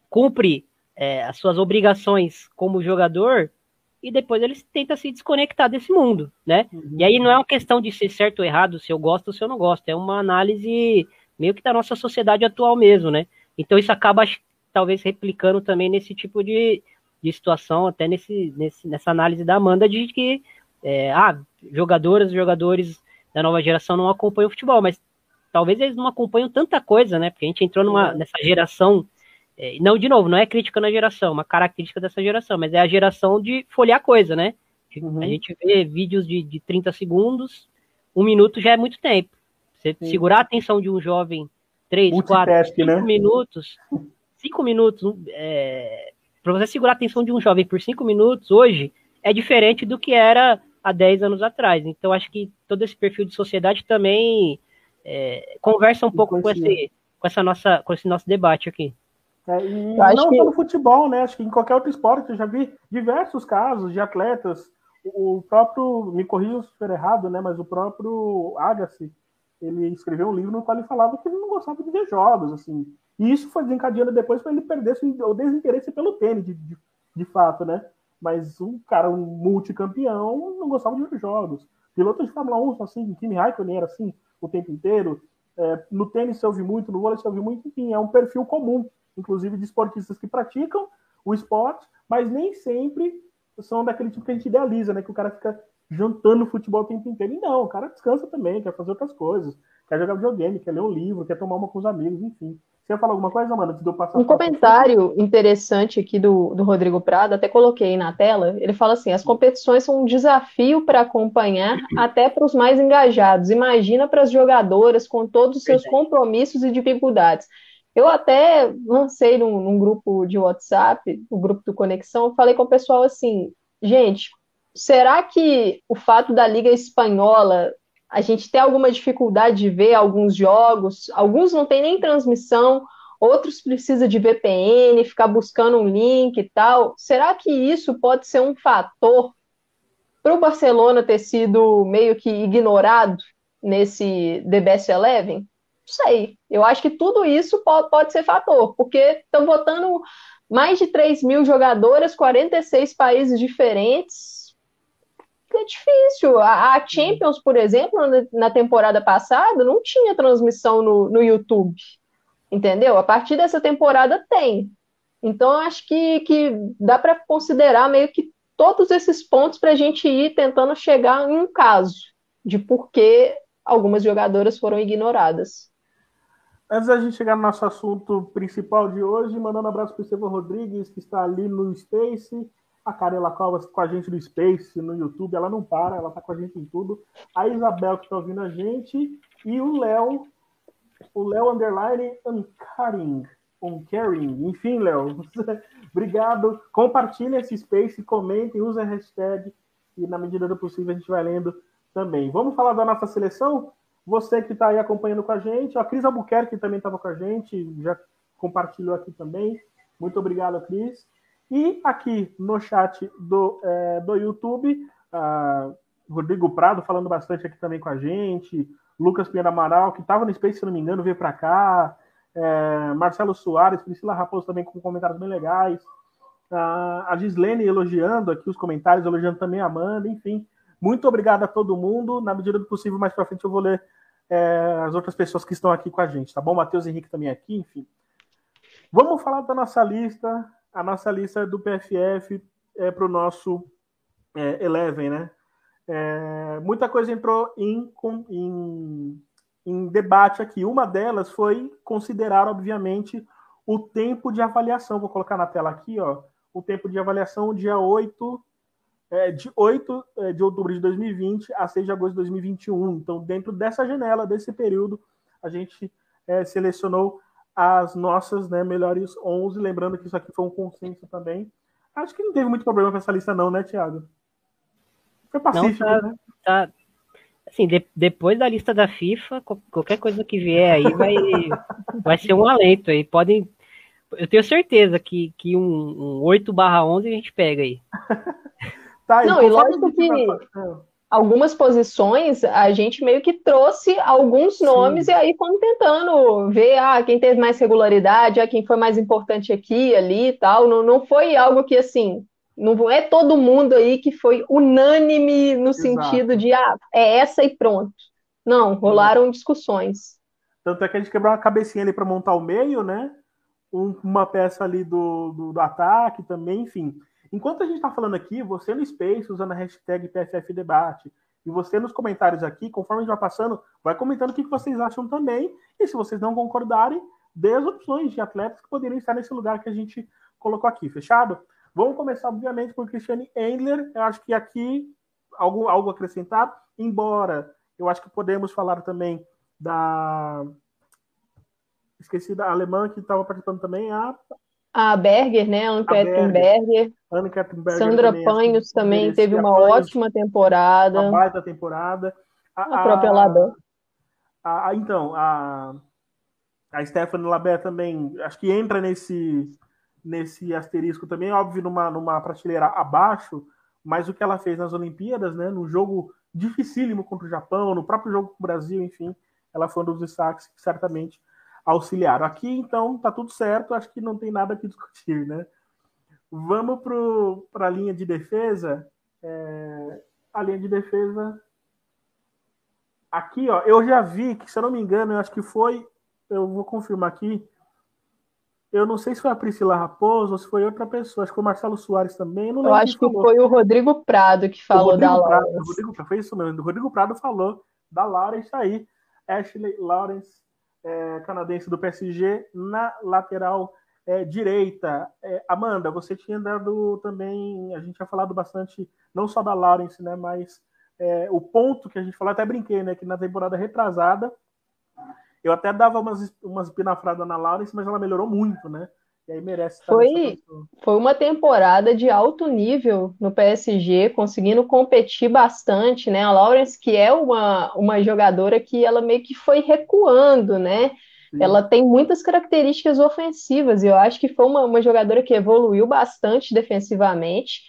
cumpre é, as suas obrigações como jogador e depois eles tentam se desconectar desse mundo, né? Uhum. E aí não é uma questão de ser certo ou errado, se eu gosto ou se eu não gosto, é uma análise meio que da nossa sociedade atual mesmo, né? Então isso acaba talvez replicando também nesse tipo de, de situação, até nesse, nesse, nessa análise da Amanda de que é, ah, jogadoras e jogadores da nova geração não acompanham o futebol, mas talvez eles não acompanham tanta coisa, né? Porque a gente entrou numa, uhum. nessa geração é, não, de novo, não é crítica na geração, uma característica dessa geração, mas é a geração de folhear coisa, né? Uhum. A gente vê vídeos de, de 30 segundos, um minuto já é muito tempo. Você Sim. segurar a atenção de um jovem 3, 4, 5 né? minutos, 5 minutos, é, para você segurar a atenção de um jovem por 5 minutos hoje, é diferente do que era há 10 anos atrás. Então, acho que todo esse perfil de sociedade também é, conversa um pouco com esse, com essa nossa, com esse nosso debate aqui. É, e não que... só no futebol, né? Acho que em qualquer outro esporte eu já vi diversos casos de atletas. O próprio, me corrija se estiver errado, né? Mas o próprio Agassi, ele escreveu um livro no qual ele falava que ele não gostava de ver jogos, assim. E isso foi desencadeando depois para ele perder o desinteresse pelo tênis, de, de, de, fato, né? Mas um cara, um multicampeão, não gostava de ver jogos. Pilotos de Fórmula 1, assim, Kimi Raikkonen era assim o tempo inteiro. É, no tênis se ouve muito, no vôlei se ouve muito, enfim, é um perfil comum, inclusive de esportistas que praticam o esporte, mas nem sempre são daquele tipo que a gente idealiza, né? Que o cara fica jantando futebol o tempo inteiro. E não, o cara descansa também, quer fazer outras coisas, quer jogar videogame, quer ler um livro, quer tomar uma com os amigos, enfim. Você ia falar alguma coisa, mano, antes de eu passar Um comentário interessante aqui do, do Rodrigo Prado, até coloquei na tela. Ele fala assim: as competições são um desafio para acompanhar, até para os mais engajados. Imagina para as jogadoras com todos os seus compromissos e dificuldades. Eu até lancei num, num grupo de WhatsApp, o grupo do Conexão, falei com o pessoal assim: gente, será que o fato da Liga Espanhola a gente tem alguma dificuldade de ver alguns jogos, alguns não tem nem transmissão, outros precisa de VPN, ficar buscando um link e tal. Será que isso pode ser um fator para o Barcelona ter sido meio que ignorado nesse The Best Eleven? Sei. Eu acho que tudo isso pode, pode ser fator, porque estão votando mais de 3 mil jogadoras, 46 países diferentes é difícil. A, a, Champions, por exemplo, na temporada passada, não tinha transmissão no, no YouTube. Entendeu? A partir dessa temporada tem. Então, acho que, que dá para considerar meio que todos esses pontos para a gente ir tentando chegar em um caso de por que algumas jogadoras foram ignoradas. Antes da gente chegar no nosso assunto principal de hoje, mandando um abraço para o Estevão Rodrigues, que está ali no Space a Carela Covas com a gente no Space, no YouTube, ela não para, ela tá com a gente em tudo. A Isabel que tá ouvindo a gente e o Léo, o Léo Underline Uncaring, Uncaring. Enfim, Léo, obrigado. Compartilhe esse Space, comentem, use a hashtag e na medida do possível a gente vai lendo também. Vamos falar da nossa seleção? Você que está aí acompanhando com a gente, a Cris Albuquerque também estava com a gente, já compartilhou aqui também. Muito obrigado, Cris. E aqui no chat do, é, do YouTube, uh, Rodrigo Prado falando bastante aqui também com a gente, Lucas Pinheiro Amaral, que estava no Space, se não me engano, veio para cá, é, Marcelo Soares, Priscila Raposo também com comentários bem legais, uh, a Gislene elogiando aqui os comentários, elogiando também a Amanda, enfim. Muito obrigado a todo mundo. Na medida do possível, mais para frente eu vou ler é, as outras pessoas que estão aqui com a gente, tá bom? Matheus Henrique também aqui, enfim. Vamos falar da nossa lista a nossa lista do PFF é, para o nosso é, Eleven, né? É, muita coisa entrou em, em, em debate aqui. Uma delas foi considerar, obviamente, o tempo de avaliação. Vou colocar na tela aqui, ó. O tempo de avaliação, dia 8, é, de 8 é, de outubro de 2020 a 6 de agosto de 2021. Então, dentro dessa janela, desse período, a gente é, selecionou as nossas né, melhores 11. Lembrando que isso aqui foi um consenso também. Acho que não teve muito problema com essa lista, não, né, Thiago? Foi pacífico, não, tá, né? Tá, assim, de, depois da lista da FIFA, qualquer coisa que vier aí vai, vai ser um alento aí. Podem. Eu tenho certeza que, que um, um 8 barra 11 a gente pega aí. tá, não, e lógico que algumas posições, a gente meio que trouxe alguns nomes Sim. e aí fomos tentando ver ah, quem teve mais regularidade, ah, quem foi mais importante aqui, ali e tal. Não, não foi algo que assim. Não é todo mundo aí que foi unânime no Exato. sentido de ah, é essa e pronto. Não, rolaram Sim. discussões. Tanto é que a gente quebrou uma cabecinha ali para montar o meio, né? Um, uma peça ali do, do, do ataque também, enfim. Enquanto a gente está falando aqui, você no Space, usando a hashtag PFF Debate, e você nos comentários aqui, conforme a gente vai passando, vai comentando o que vocês acham também. E se vocês não concordarem, dê as opções de atletas que poderiam estar nesse lugar que a gente colocou aqui, fechado? Vamos começar, obviamente, por Cristiane Endler. Eu acho que aqui, algo, algo acrescentado, embora eu acho que podemos falar também da. Esqueci da alemã que estava participando também, a a Berger, né? Anne Catherine Berger. Anne Catherine Berger. Sandra também, Panhos assim, também teve uma Panhos, ótima temporada. Uma baita temporada. A, a própria Ladan. A, a, então, a, a Stephanie Labé também, acho que entra nesse, nesse asterisco também, óbvio, numa, numa prateleira abaixo, mas o que ela fez nas Olimpíadas, né, no jogo dificílimo contra o Japão, no próprio jogo com o Brasil, enfim, ela foi um dos destaques que certamente auxiliaram. Aqui, então, tá tudo certo, acho que não tem nada que discutir, né? Vamos para a linha de defesa. É, a linha de defesa. Aqui, ó, eu já vi que, se eu não me engano, eu acho que foi. Eu vou confirmar aqui. Eu não sei se foi a Priscila Raposo ou se foi outra pessoa. Acho que foi o Marcelo Soares também. eu acho que foi o Rodrigo Prado que falou da Laura. Rodrigo, foi isso mesmo. O Rodrigo Prado falou da Laura, isso aí. Ashley Lawrence, é, canadense do PSG, na lateral é, direita. É, Amanda, você tinha dado também. A gente tinha falado bastante, não só da Lawrence, né? Mas é, o ponto que a gente falou, até brinquei, né? Que na temporada retrasada eu até dava umas, umas pinafradas na Lawrence, mas ela melhorou muito, né? E aí merece. Foi, foi uma temporada de alto nível no PSG, conseguindo competir bastante, né? A Lawrence, que é uma, uma jogadora que ela meio que foi recuando, né? Sim. Ela tem muitas características ofensivas, e eu acho que foi uma, uma jogadora que evoluiu bastante defensivamente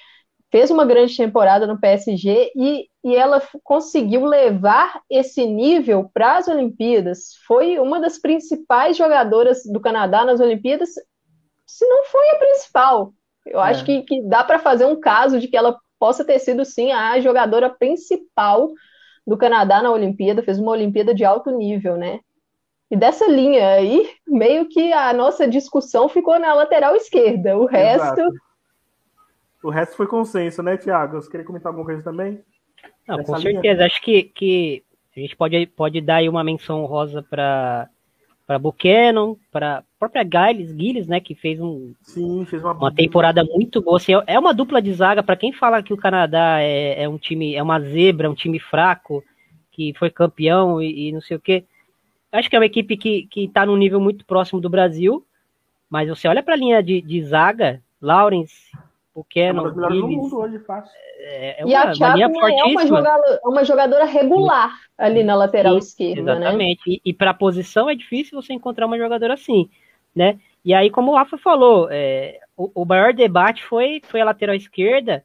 fez uma grande temporada no PSG e, e ela conseguiu levar esse nível para as Olimpíadas. Foi uma das principais jogadoras do Canadá nas Olimpíadas, se não foi a principal. Eu é. acho que, que dá para fazer um caso de que ela possa ter sido, sim, a jogadora principal do Canadá na Olimpíada, fez uma Olimpíada de alto nível, né? E dessa linha aí, meio que a nossa discussão ficou na lateral esquerda. O resto Exato. O resto foi consenso, né, Tiago? Você queria comentar alguma coisa também? Não, com linha? certeza. Acho que, que a gente pode, pode dar aí uma menção rosa para para Buchanan, para a própria Giles, Giles, né, que fez um Sim, fez uma, uma temporada muito boa. Assim, é uma dupla de zaga para quem fala que o Canadá é, é, um time, é uma zebra, um time fraco, que foi campeão e, e não sei o quê. Acho que é uma equipe que, que tá num nível muito próximo do Brasil, mas você olha para a linha de, de zaga, Lawrence, o Canon. É uma das melhores do mundo hoje, fácil. É, é uma, e a Chapman é uma jogadora, uma jogadora regular ali na lateral Sim, esquerda, né? exatamente. né? E, e para a posição é difícil você encontrar uma jogadora assim, né? E aí, como o Rafa falou, é, o, o, maior debate foi, foi a lateral esquerda,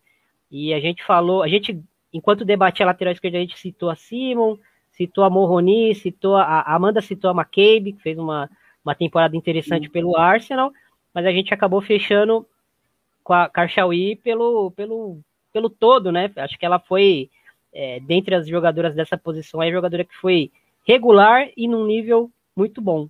e a gente falou, a gente, enquanto debatia a lateral esquerda, a gente citou a Simon, citou a Morroni, citou a, a Amanda citou a McCabe, que fez uma, uma temporada interessante Sim. pelo Arsenal, mas a gente acabou fechando com a Karchaui pelo, pelo, pelo todo, né? Acho que ela foi, é, dentre as jogadoras dessa posição, a jogadora que foi regular e num nível muito bom.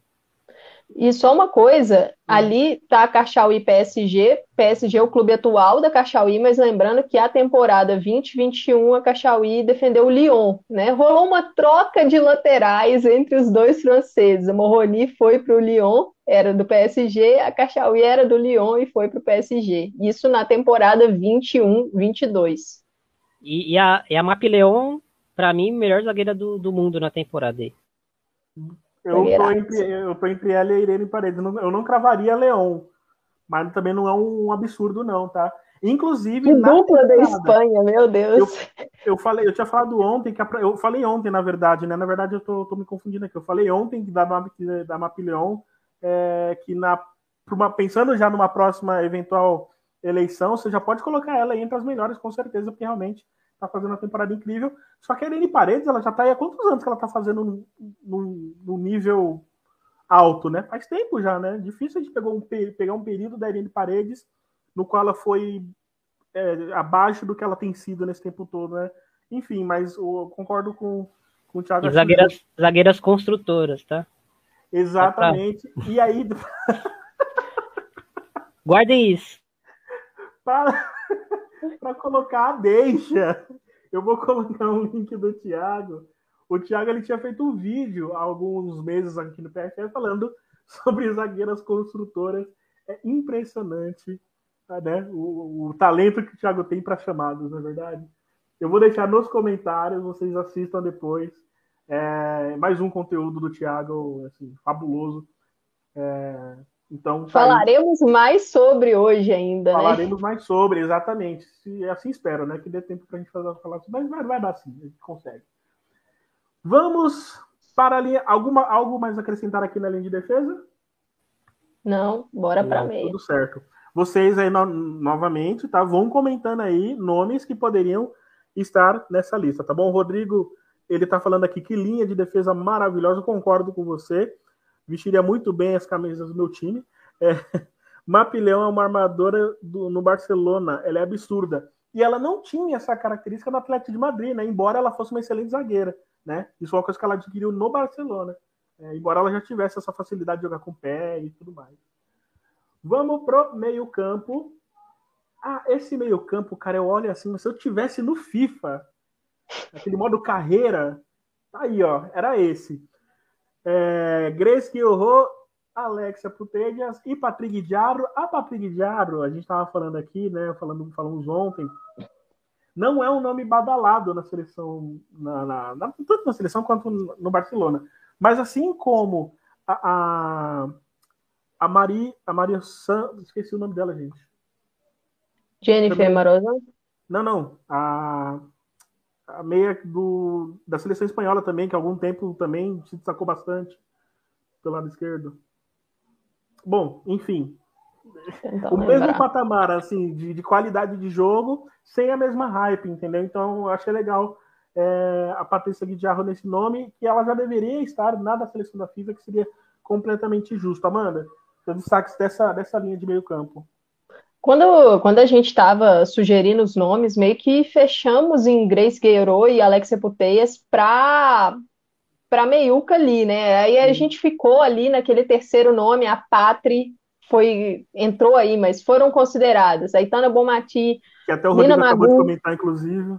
E só uma coisa, ali tá a Cachauí PSG, PSG é o clube atual da Cachauí, mas lembrando que a temporada 2021 a Cachauí defendeu o Lyon, né? Rolou uma troca de laterais entre os dois franceses. A Moroni foi para o Lyon, era do PSG, a Cachauí era do Lyon e foi para o PSG. Isso na temporada 21-22. E, e, a, e a Mapileon, para mim, melhor zagueira do, do mundo na temporada aí. Eu tô, entre, eu tô entre ela e a Irene Paredes. Eu não cravaria Leão, mas também não é um absurdo, não, tá? Inclusive. Que dupla da Espanha, meu Deus. Eu, eu, falei, eu tinha falado ontem, que a, eu falei ontem, na verdade, né? Na verdade, eu tô, tô me confundindo aqui. Eu falei ontem da, da Mapileon, é, que na, uma, pensando já numa próxima eventual eleição, você já pode colocar ela entre as melhores, com certeza, porque realmente tá fazendo uma temporada incrível. Só que a Irene Paredes, ela já tá aí há quantos anos que ela tá fazendo no, nível alto, né? Faz tempo já, né? Difícil a gente pegar um, pegar um período da Irene Paredes no qual ela foi é, abaixo do que ela tem sido nesse tempo todo, né? Enfim, mas eu concordo com, com o Thiago. Zagueiras, zagueiras construtoras, tá? Exatamente. E aí. Guardem isso. Para colocar a deixa. Eu vou colocar um link do Thiago. O Thiago ele tinha feito um vídeo há alguns meses aqui no PFF falando sobre zagueiras construtoras. É impressionante né? o, o talento que o Thiago tem para chamados, na é verdade. Eu vou deixar nos comentários, vocês assistam depois. É, mais um conteúdo do Thiago, assim, fabuloso. É, então, tá Falaremos mais sobre hoje ainda. Né? Falaremos né? mais sobre, exatamente. Se, assim espero, né? Que dê tempo para a gente fazer, falar mas vai, vai dar sim, a gente consegue. Vamos Para ali, alguma, algo mais acrescentar aqui na linha de defesa? Não, bora para meia. Tudo certo. Vocês aí no, novamente, tá? Vão comentando aí nomes que poderiam estar nessa lista, tá bom? Rodrigo, ele tá falando aqui que linha de defesa maravilhosa, concordo com você. Vestiria muito bem as camisas do meu time. É, Mapilhão é uma armadora do, no Barcelona, ela é absurda. E ela não tinha essa característica no Atlético de Madrid, né? Embora ela fosse uma excelente zagueira, né? Isso é uma coisa que ela adquiriu no Barcelona. É, embora ela já tivesse essa facilidade de jogar com o pé e tudo mais. Vamos pro meio-campo. Ah, esse meio-campo, cara, eu olho assim, se eu tivesse no FIFA, aquele modo carreira, tá aí, ó, era esse. É, Grace Guilherme, Alexia Putellas e Patrick Diabro. A Patrick Diabro, a gente estava falando aqui, né? Falando, falamos ontem, não é um nome badalado na seleção, na, na, na, tanto na seleção quanto no Barcelona. Mas assim como a, a, a, Mari, a Maria San, esqueci o nome dela, gente. Jennifer Também, Marosa? Não, não. A, a meia do, da seleção espanhola também, que há algum tempo também se destacou bastante pelo lado esquerdo. Bom, enfim. o mesmo patamar, assim, de, de, qualidade de jogo, sem a mesma hype, entendeu? Então, eu achei legal é, a Patrícia Guidiarro nesse nome, que ela já deveria estar na da seleção da FIFA, que seria completamente justo. Amanda, seu destaque dessa, dessa linha de meio campo. Quando, quando a gente estava sugerindo os nomes, meio que fechamos em Grace Guerreiro e Alexia Puteias para para meiuca ali, né? Aí a gente ficou ali naquele terceiro nome, a Patri foi entrou aí, mas foram consideradas. Aitana Bomati, que até o Rodrigo Lina acabou Magu, de comentar, inclusive.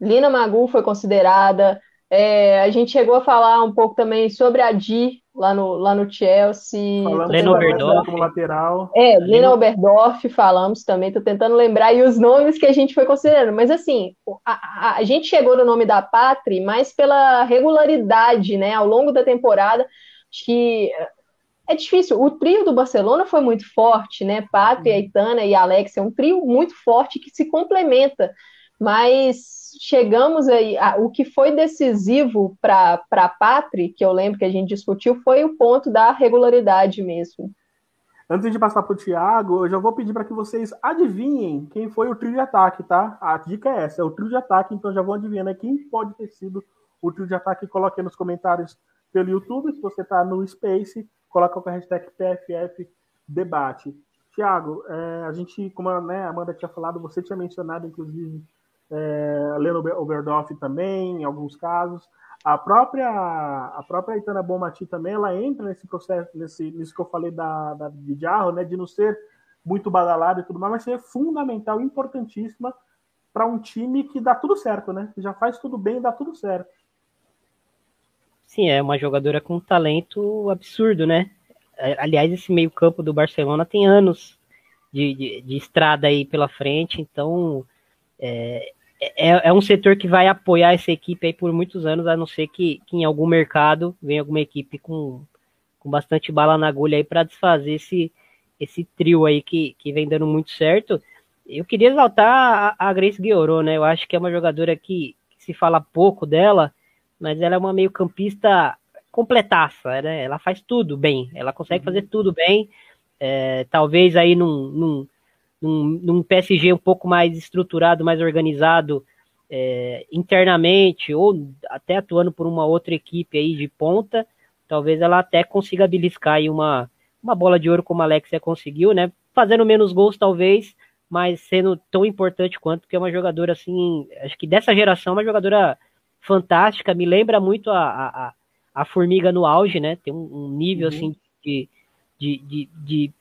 Lina Magu foi considerada. É, a gente chegou a falar um pouco também sobre a Di lá no, lá no Chelsea. Falamos Lena Oberdorf. Como lateral. É, Lena Oberdorf, falamos também, tô tentando lembrar e os nomes que a gente foi considerando. Mas assim, a, a, a gente chegou no nome da Patri mais pela regularidade, né, ao longo da temporada. Acho que é difícil. O trio do Barcelona foi muito forte, né? Patri, uhum. Aitana e Alex é um trio muito forte que se complementa. Mas chegamos aí, a, o que foi decisivo para a Patri, que eu lembro que a gente discutiu, foi o ponto da regularidade mesmo. Antes de passar para o Thiago, eu já vou pedir para que vocês adivinhem quem foi o trio de ataque, tá? A dica é essa, é o trio de ataque, então já vou adivinhando quem pode ter sido o trio de ataque. Coloque nos comentários pelo YouTube, se você está no Space, coloca com a hashtag PFF Debate. Tiago, é, a gente, como a, né, Amanda tinha falado, você tinha mencionado, inclusive, é, Leno Oberdorf também, em alguns casos. A própria, a própria Itana Bomati também, ela entra nesse processo, nesse, nisso que eu falei da, da de Jarro, né, de não ser muito badalado e tudo mais, mas ser fundamental, importantíssima para um time que dá tudo certo, né? Já faz tudo bem e dá tudo certo. Sim, é uma jogadora com talento absurdo, né? É, aliás, esse meio-campo do Barcelona tem anos de, de, de, estrada aí pela frente, então é, é, é, um setor que vai apoiar essa equipe aí por muitos anos, a não ser que, que em algum mercado venha alguma equipe com, com bastante bala na agulha aí para desfazer esse, esse trio aí que, que vem dando muito certo. Eu queria exaltar a, a Grace Guiorô, né? Eu acho que é uma jogadora que, que, se fala pouco dela, mas ela é uma meio campista completaça, né? Ela faz tudo bem, ela consegue uhum. fazer tudo bem. É, talvez aí num, num, num, num PSG um pouco mais estruturado, mais organizado é, internamente, ou até atuando por uma outra equipe aí de ponta, talvez ela até consiga beliscar aí uma, uma bola de ouro como a Alexia conseguiu, né? Fazendo menos gols, talvez, mas sendo tão importante quanto, porque é uma jogadora assim, acho que dessa geração, uma jogadora fantástica, me lembra muito a, a, a Formiga no auge, né? Tem um, um nível uhum. assim de, de, de, de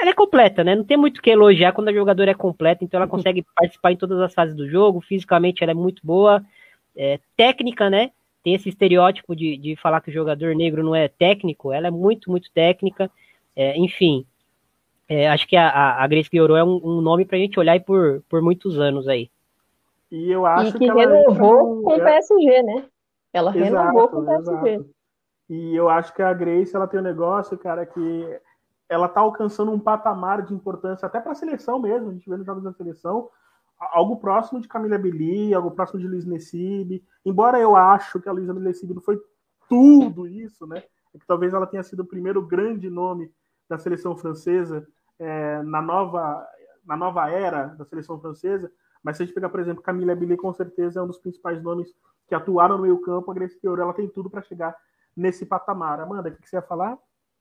ela é completa, né? Não tem muito o que elogiar quando a jogadora é completa, então ela consegue participar em todas as fases do jogo, fisicamente ela é muito boa, é, técnica, né? Tem esse estereótipo de, de falar que o jogador negro não é técnico, ela é muito, muito técnica, é, enfim. É, acho que a, a, a Grace Guiorô é um, um nome pra gente olhar por, por muitos anos aí. E eu acho e que, que renovou com o PSG, né? Ela exato, renovou com o PSG. Exato. E eu acho que a Grace ela tem um negócio, cara, que ela está alcançando um patamar de importância até para a seleção mesmo. A gente vê nos jogos da seleção algo próximo de Camila Belli, algo próximo de Luiz Nessib. Embora eu acho que a Luísa Nessib não foi tudo isso, né? É que talvez ela tenha sido o primeiro grande nome da seleção francesa é, na, nova, na nova era da seleção francesa. Mas se a gente pegar, por exemplo, Camila Billy, com certeza é um dos principais nomes que atuaram no meio campo. A Grace Fiore, ela tem tudo para chegar nesse patamar. Amanda, o que você ia falar?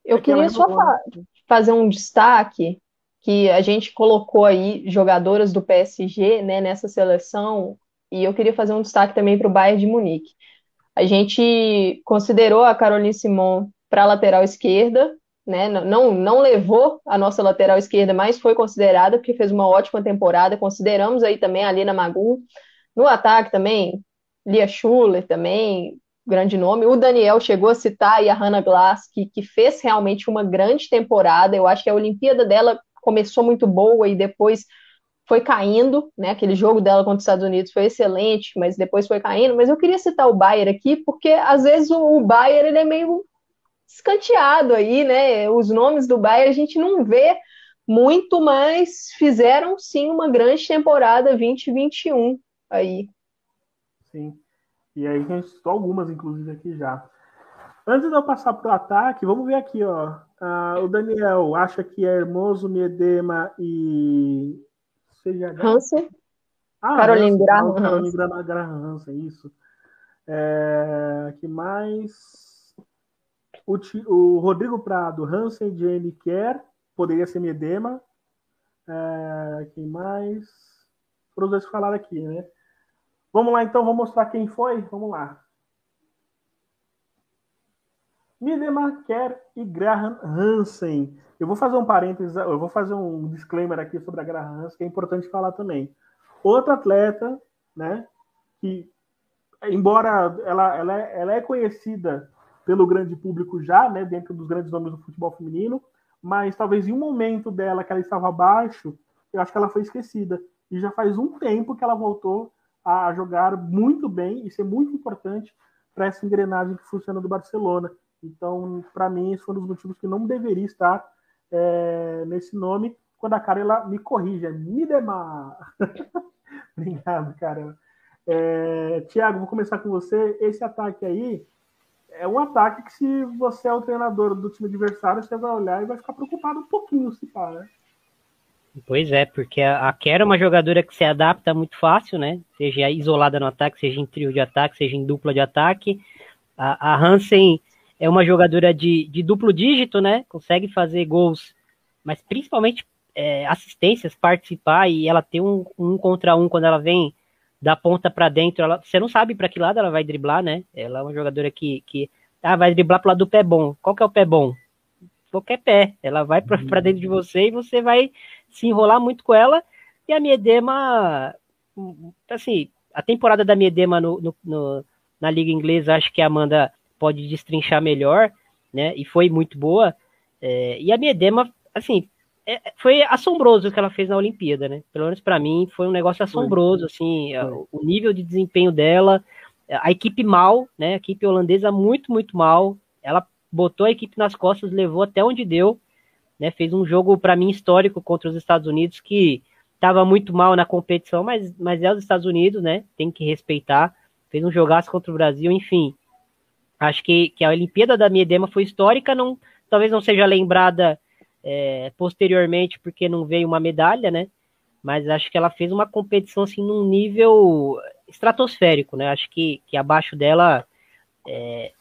Eu queria só fa fazer um destaque que a gente colocou aí jogadoras do PSG né, nessa seleção, e eu queria fazer um destaque também para o Bayern de Munique. A gente considerou a Caroline Simon para a lateral esquerda, né? Não, não levou a nossa lateral esquerda, mas foi considerada, porque fez uma ótima temporada. Consideramos aí também a Lina Magum. No ataque também, Lia Schuller também, grande nome. O Daniel chegou a citar aí a Hannah Glass, que, que fez realmente uma grande temporada. Eu acho que a Olimpíada dela começou muito boa e depois foi caindo, né? Aquele jogo dela contra os Estados Unidos foi excelente, mas depois foi caindo. Mas eu queria citar o Bayern aqui, porque às vezes o, o Bayern ele é meio escanteado aí, né? Os nomes do Bayern a gente não vê muito, mas fizeram sim uma grande temporada 2021 aí. Sim. E aí a gente citou algumas, inclusive, aqui já. Antes de eu passar para o ataque, vamos ver aqui, ó. Uh, o Daniel acha que é Hermoso, Miedema e. Seja Hansen. Ah, Caroline Graham. Caroline Graham Hansen, isso. É, que mais? O, o Rodrigo Prado, Hansen, Jane Kerr, poderia ser Miedema. É, quem mais? Foram os dois que falaram aqui, né? Vamos lá, então, vou mostrar quem foi. Vamos lá. Midemar Kerr e Graham Hansen. Eu vou fazer um parênteses, eu vou fazer um disclaimer aqui sobre a Graham Hansen, que é importante falar também. Outra atleta, né, que, embora ela, ela, é, ela é conhecida pelo grande público já, né, dentro dos grandes nomes do futebol feminino, mas talvez em um momento dela que ela estava abaixo, eu acho que ela foi esquecida. E já faz um tempo que ela voltou a jogar muito bem e ser muito importante para essa engrenagem que funciona do Barcelona. Então, para mim, esse foi um dos motivos que não deveria estar é, nesse nome. Quando a cara me corrige, é Midemar. Obrigado, cara. É, Tiago, vou começar com você. Esse ataque aí é um ataque que, se você é o treinador do time adversário, você vai olhar e vai ficar preocupado um pouquinho, se pá, né? Pois é, porque a Kera é uma jogadora que se adapta muito fácil, né? Seja isolada no ataque, seja em trio de ataque, seja em dupla de ataque. A, a Hansen é uma jogadora de, de duplo dígito, né? Consegue fazer gols, mas principalmente é, assistências, participar e ela tem um, um contra um quando ela vem da ponta para dentro. Ela, você não sabe para que lado ela vai driblar, né? Ela é uma jogadora que, que ah, vai driblar pro lado do pé bom. Qual que é o pé bom? Qualquer pé. Ela vai para uhum. dentro de você e você vai se enrolar muito com ela. E a Miedema, assim, a temporada da Miedema no, no, no, na Liga Inglesa, acho que a Amanda pode destrinchar melhor, né? E foi muito boa. É, e a Miedema, assim, é, foi assombroso o que ela fez na Olimpíada, né? Pelo menos para mim foi um negócio assombroso, assim, foi. o nível de desempenho dela, a equipe mal, né? A equipe holandesa muito, muito mal. Ela botou a equipe nas costas, levou até onde deu, né? Fez um jogo para mim histórico contra os Estados Unidos que estava muito mal na competição, mas, mas é os Estados Unidos, né? Tem que respeitar. Fez um jogaço contra o Brasil, enfim. Acho que, que a Olimpíada da Miedema foi histórica, não, talvez não seja lembrada é, posteriormente porque não veio uma medalha, né? Mas acho que ela fez uma competição assim num nível estratosférico, né? Acho que, que abaixo dela, é,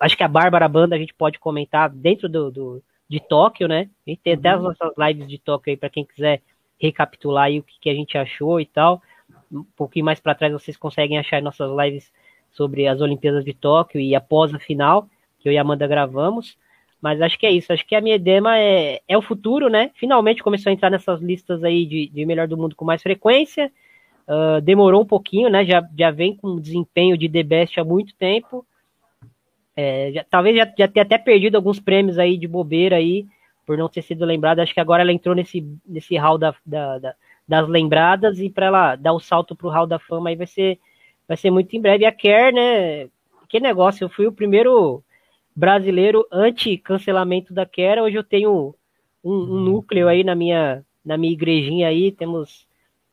acho que a Bárbara Banda a gente pode comentar dentro do, do de Tóquio, né? A gente tem até as uhum. nossas lives de Tóquio aí para quem quiser recapitular aí o que, que, a gente achou e tal. Um pouquinho mais para trás vocês conseguem achar nossas lives sobre as Olimpíadas de Tóquio e após a final, que eu e a Amanda gravamos. Mas acho que é isso. Acho que a Miedema é, é o futuro, né? Finalmente começou a entrar nessas listas aí de, de melhor do mundo com mais frequência. Uh, demorou um pouquinho, né? Já, já vem com desempenho de The Best há muito tempo. É, já, talvez já, já tenha até perdido alguns prêmios aí de bobeira aí, por não ter sido lembrada. Acho que agora ela entrou nesse, nesse hall da, da, da das lembradas e para ela dar o salto pro hall da fama aí vai ser vai ser muito em breve. A Care, né? Que negócio, eu fui o primeiro brasileiro anti-cancelamento da Care. Hoje eu tenho um, um, uhum. núcleo aí na minha, na minha igrejinha aí, temos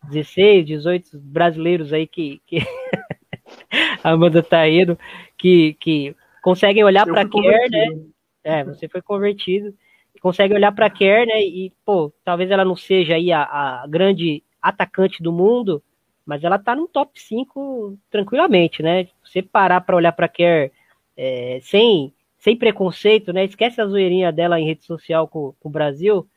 16, 18 brasileiros aí que, que Amanda tá indo, que, que conseguem olhar para Kerr, né? É, você foi convertido. Consegue olhar para Kerr, né? E, pô, talvez ela não seja aí a, a grande atacante do mundo, mas ela tá no top 5 tranquilamente, né? Você parar para olhar para Kerr é, sem, sem preconceito, né? Esquece a zoeirinha dela em rede social com, com o Brasil,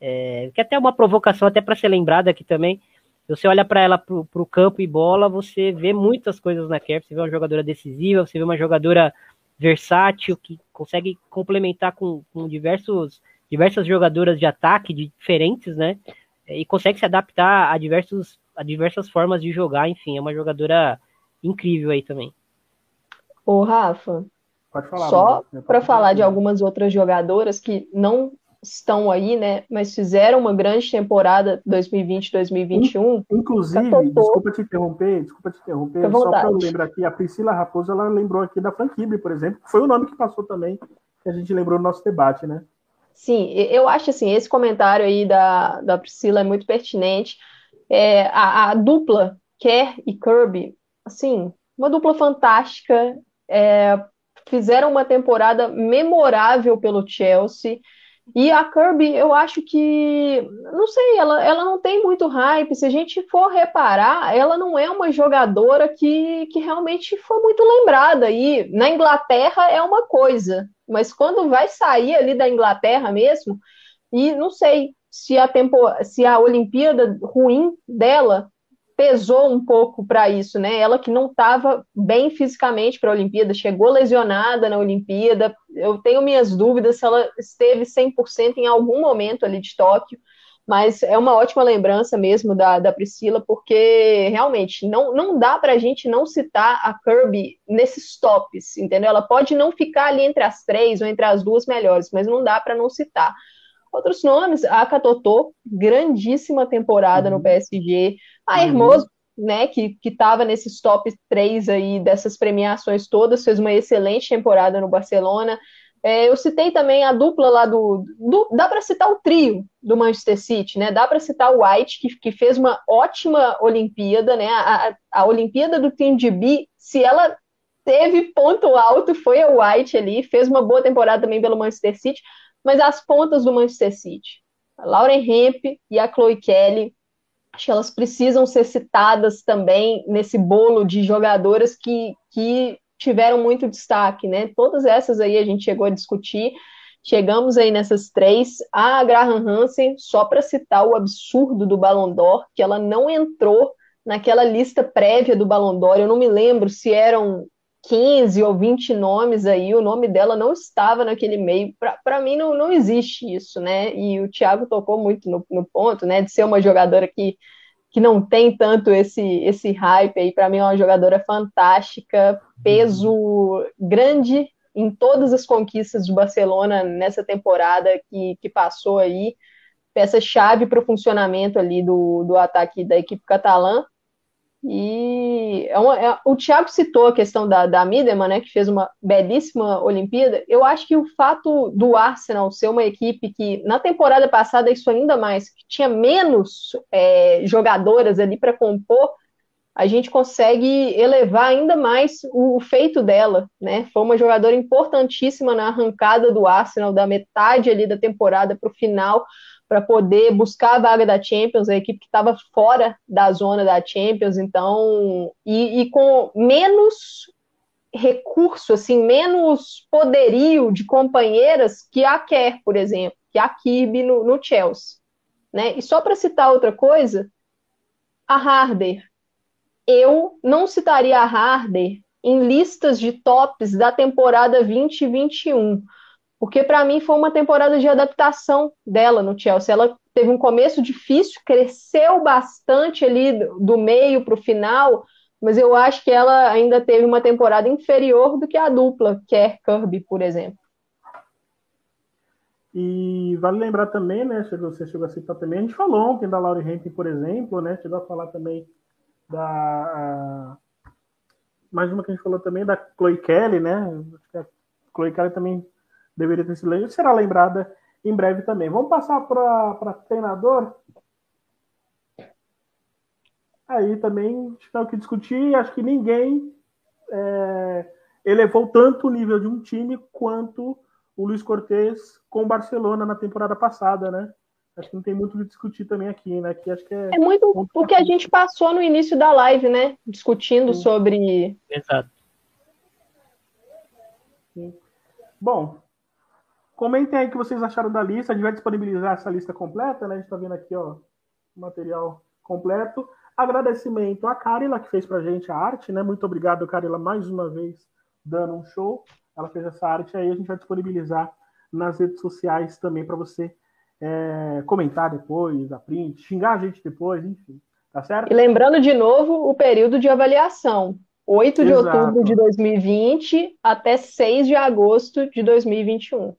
é, que é até uma provocação até para ser lembrada aqui também. Você olha para ela pro, pro campo e bola, você vê muitas coisas na Kerr, você vê uma jogadora decisiva, você vê uma jogadora versátil que consegue complementar com, com diversos diversas jogadoras de ataque diferentes, né? E consegue se adaptar a diversos a diversas formas de jogar, enfim, é uma jogadora incrível aí também. Ô, Rafa, falar, só para falar de algumas outras jogadoras que não estão aí, né, mas fizeram uma grande temporada 2020-2021. Inclusive, desculpa te interromper, desculpa te interromper, só para eu lembrar aqui, a Priscila Raposo, ela lembrou aqui da Franquibre, por exemplo, foi o nome que passou também, que a gente lembrou no nosso debate, né? Sim, eu acho assim, esse comentário aí da, da Priscila é muito pertinente, é, a, a, dupla Kerr e Kirby, assim, uma dupla fantástica, é, fizeram uma temporada memorável pelo Chelsea. E a Kirby, eu acho que, não sei, ela, ela não tem muito hype. Se a gente for reparar, ela não é uma jogadora que, que realmente foi muito lembrada. E na Inglaterra é uma coisa, mas quando vai sair ali da Inglaterra mesmo, e não sei, se a, tempo, se a Olimpíada ruim dela pesou um pouco para isso, né? Ela que não estava bem fisicamente para a Olimpíada, chegou lesionada na Olimpíada. Eu tenho minhas dúvidas se ela esteve 100% em algum momento ali de Tóquio, mas é uma ótima lembrança mesmo da, da Priscila, porque realmente não, não dá para a gente não citar a Kirby nesses tops, entendeu? Ela pode não ficar ali entre as três ou entre as duas melhores, mas não dá para não citar. Outros nomes, a Catotô, grandíssima temporada uhum. no PSG. A uhum. Hermoso, uhum. né, que estava nesses top 3 aí dessas premiações todas, fez uma excelente temporada no Barcelona. É, eu citei também a dupla lá do. do dá para citar o trio do Manchester City, né? Dá para citar o White, que, que fez uma ótima Olimpíada, né? A, a Olimpíada do Team de B, se ela teve ponto alto, foi a White ali, fez uma boa temporada também pelo Manchester City mas as pontas do Manchester City, a Lauren Hemp e a Chloe Kelly, acho que elas precisam ser citadas também nesse bolo de jogadoras que, que tiveram muito destaque, né? Todas essas aí a gente chegou a discutir. Chegamos aí nessas três. A Graham Hansen, só para citar o absurdo do Ballon d'Or, que ela não entrou naquela lista prévia do Ballon d'Or. Eu não me lembro se eram 15 ou 20 nomes aí, o nome dela não estava naquele meio. Para mim, não, não existe isso, né? E o Thiago tocou muito no, no ponto, né? De ser uma jogadora que, que não tem tanto esse, esse hype aí. Para mim, é uma jogadora fantástica, peso grande em todas as conquistas do Barcelona nessa temporada que, que passou aí. Peça-chave para o funcionamento ali do, do ataque da equipe catalã. E é uma, é, o Thiago citou a questão da, da Miedema, né, que fez uma belíssima Olimpíada. Eu acho que o fato do Arsenal ser uma equipe que, na temporada passada, isso ainda mais, que tinha menos é, jogadoras ali para compor, a gente consegue elevar ainda mais o, o, feito dela, né? Foi uma jogadora importantíssima na arrancada do Arsenal, da metade ali da temporada para o final para poder buscar a vaga da Champions, a equipe que estava fora da zona da Champions, então, e, e, com menos recurso, assim, menos poderio de companheiras que a Kerr, por exemplo, que a Kirby no, no Chelsea. Né? E só para citar outra coisa, a Harder. Eu não citaria a Harder em listas de tops da temporada 2021 porque para mim foi uma temporada de adaptação dela no Chelsea. Ela teve um começo difícil, cresceu bastante ali do meio para o final, mas eu acho que ela ainda teve uma temporada inferior do que a dupla, que é Kirby, por exemplo. E vale lembrar também, né, você chegou a citar também, a gente falou ontem da Laurie Hemp, por exemplo, né, chegou a falar também da... Mais uma que a gente falou também da Chloe Kelly, né, acho que a Chloe Kelly também deveria ter sido será lembrada em breve também. Vamos passar para treinador. Aí também tem o que discutir. Acho que ninguém é, elevou tanto o nível de um time quanto o Luiz Cortez com o Barcelona na temporada passada, né? Acho que não tem muito o que discutir também aqui, né? Que acho que é, é muito o que a gente passou no início da live, né? Discutindo Sim. sobre. Exato. Sim. Bom, comentem aí o que vocês acharam da lista. A gente vai disponibilizar essa lista completa, né? A gente tá vendo aqui, ó, o material completo. Agradecimento à Carila, que fez pra gente a arte, né? Muito obrigado, Carila, mais uma vez, dando um show. Ela fez essa arte aí, a gente vai disponibilizar nas redes sociais também para você é, comentar depois, a print, xingar a gente depois, enfim. Tá certo? E lembrando de novo o período de avaliação. 8 de Exato. outubro de 2020 até 6 de agosto de 2021.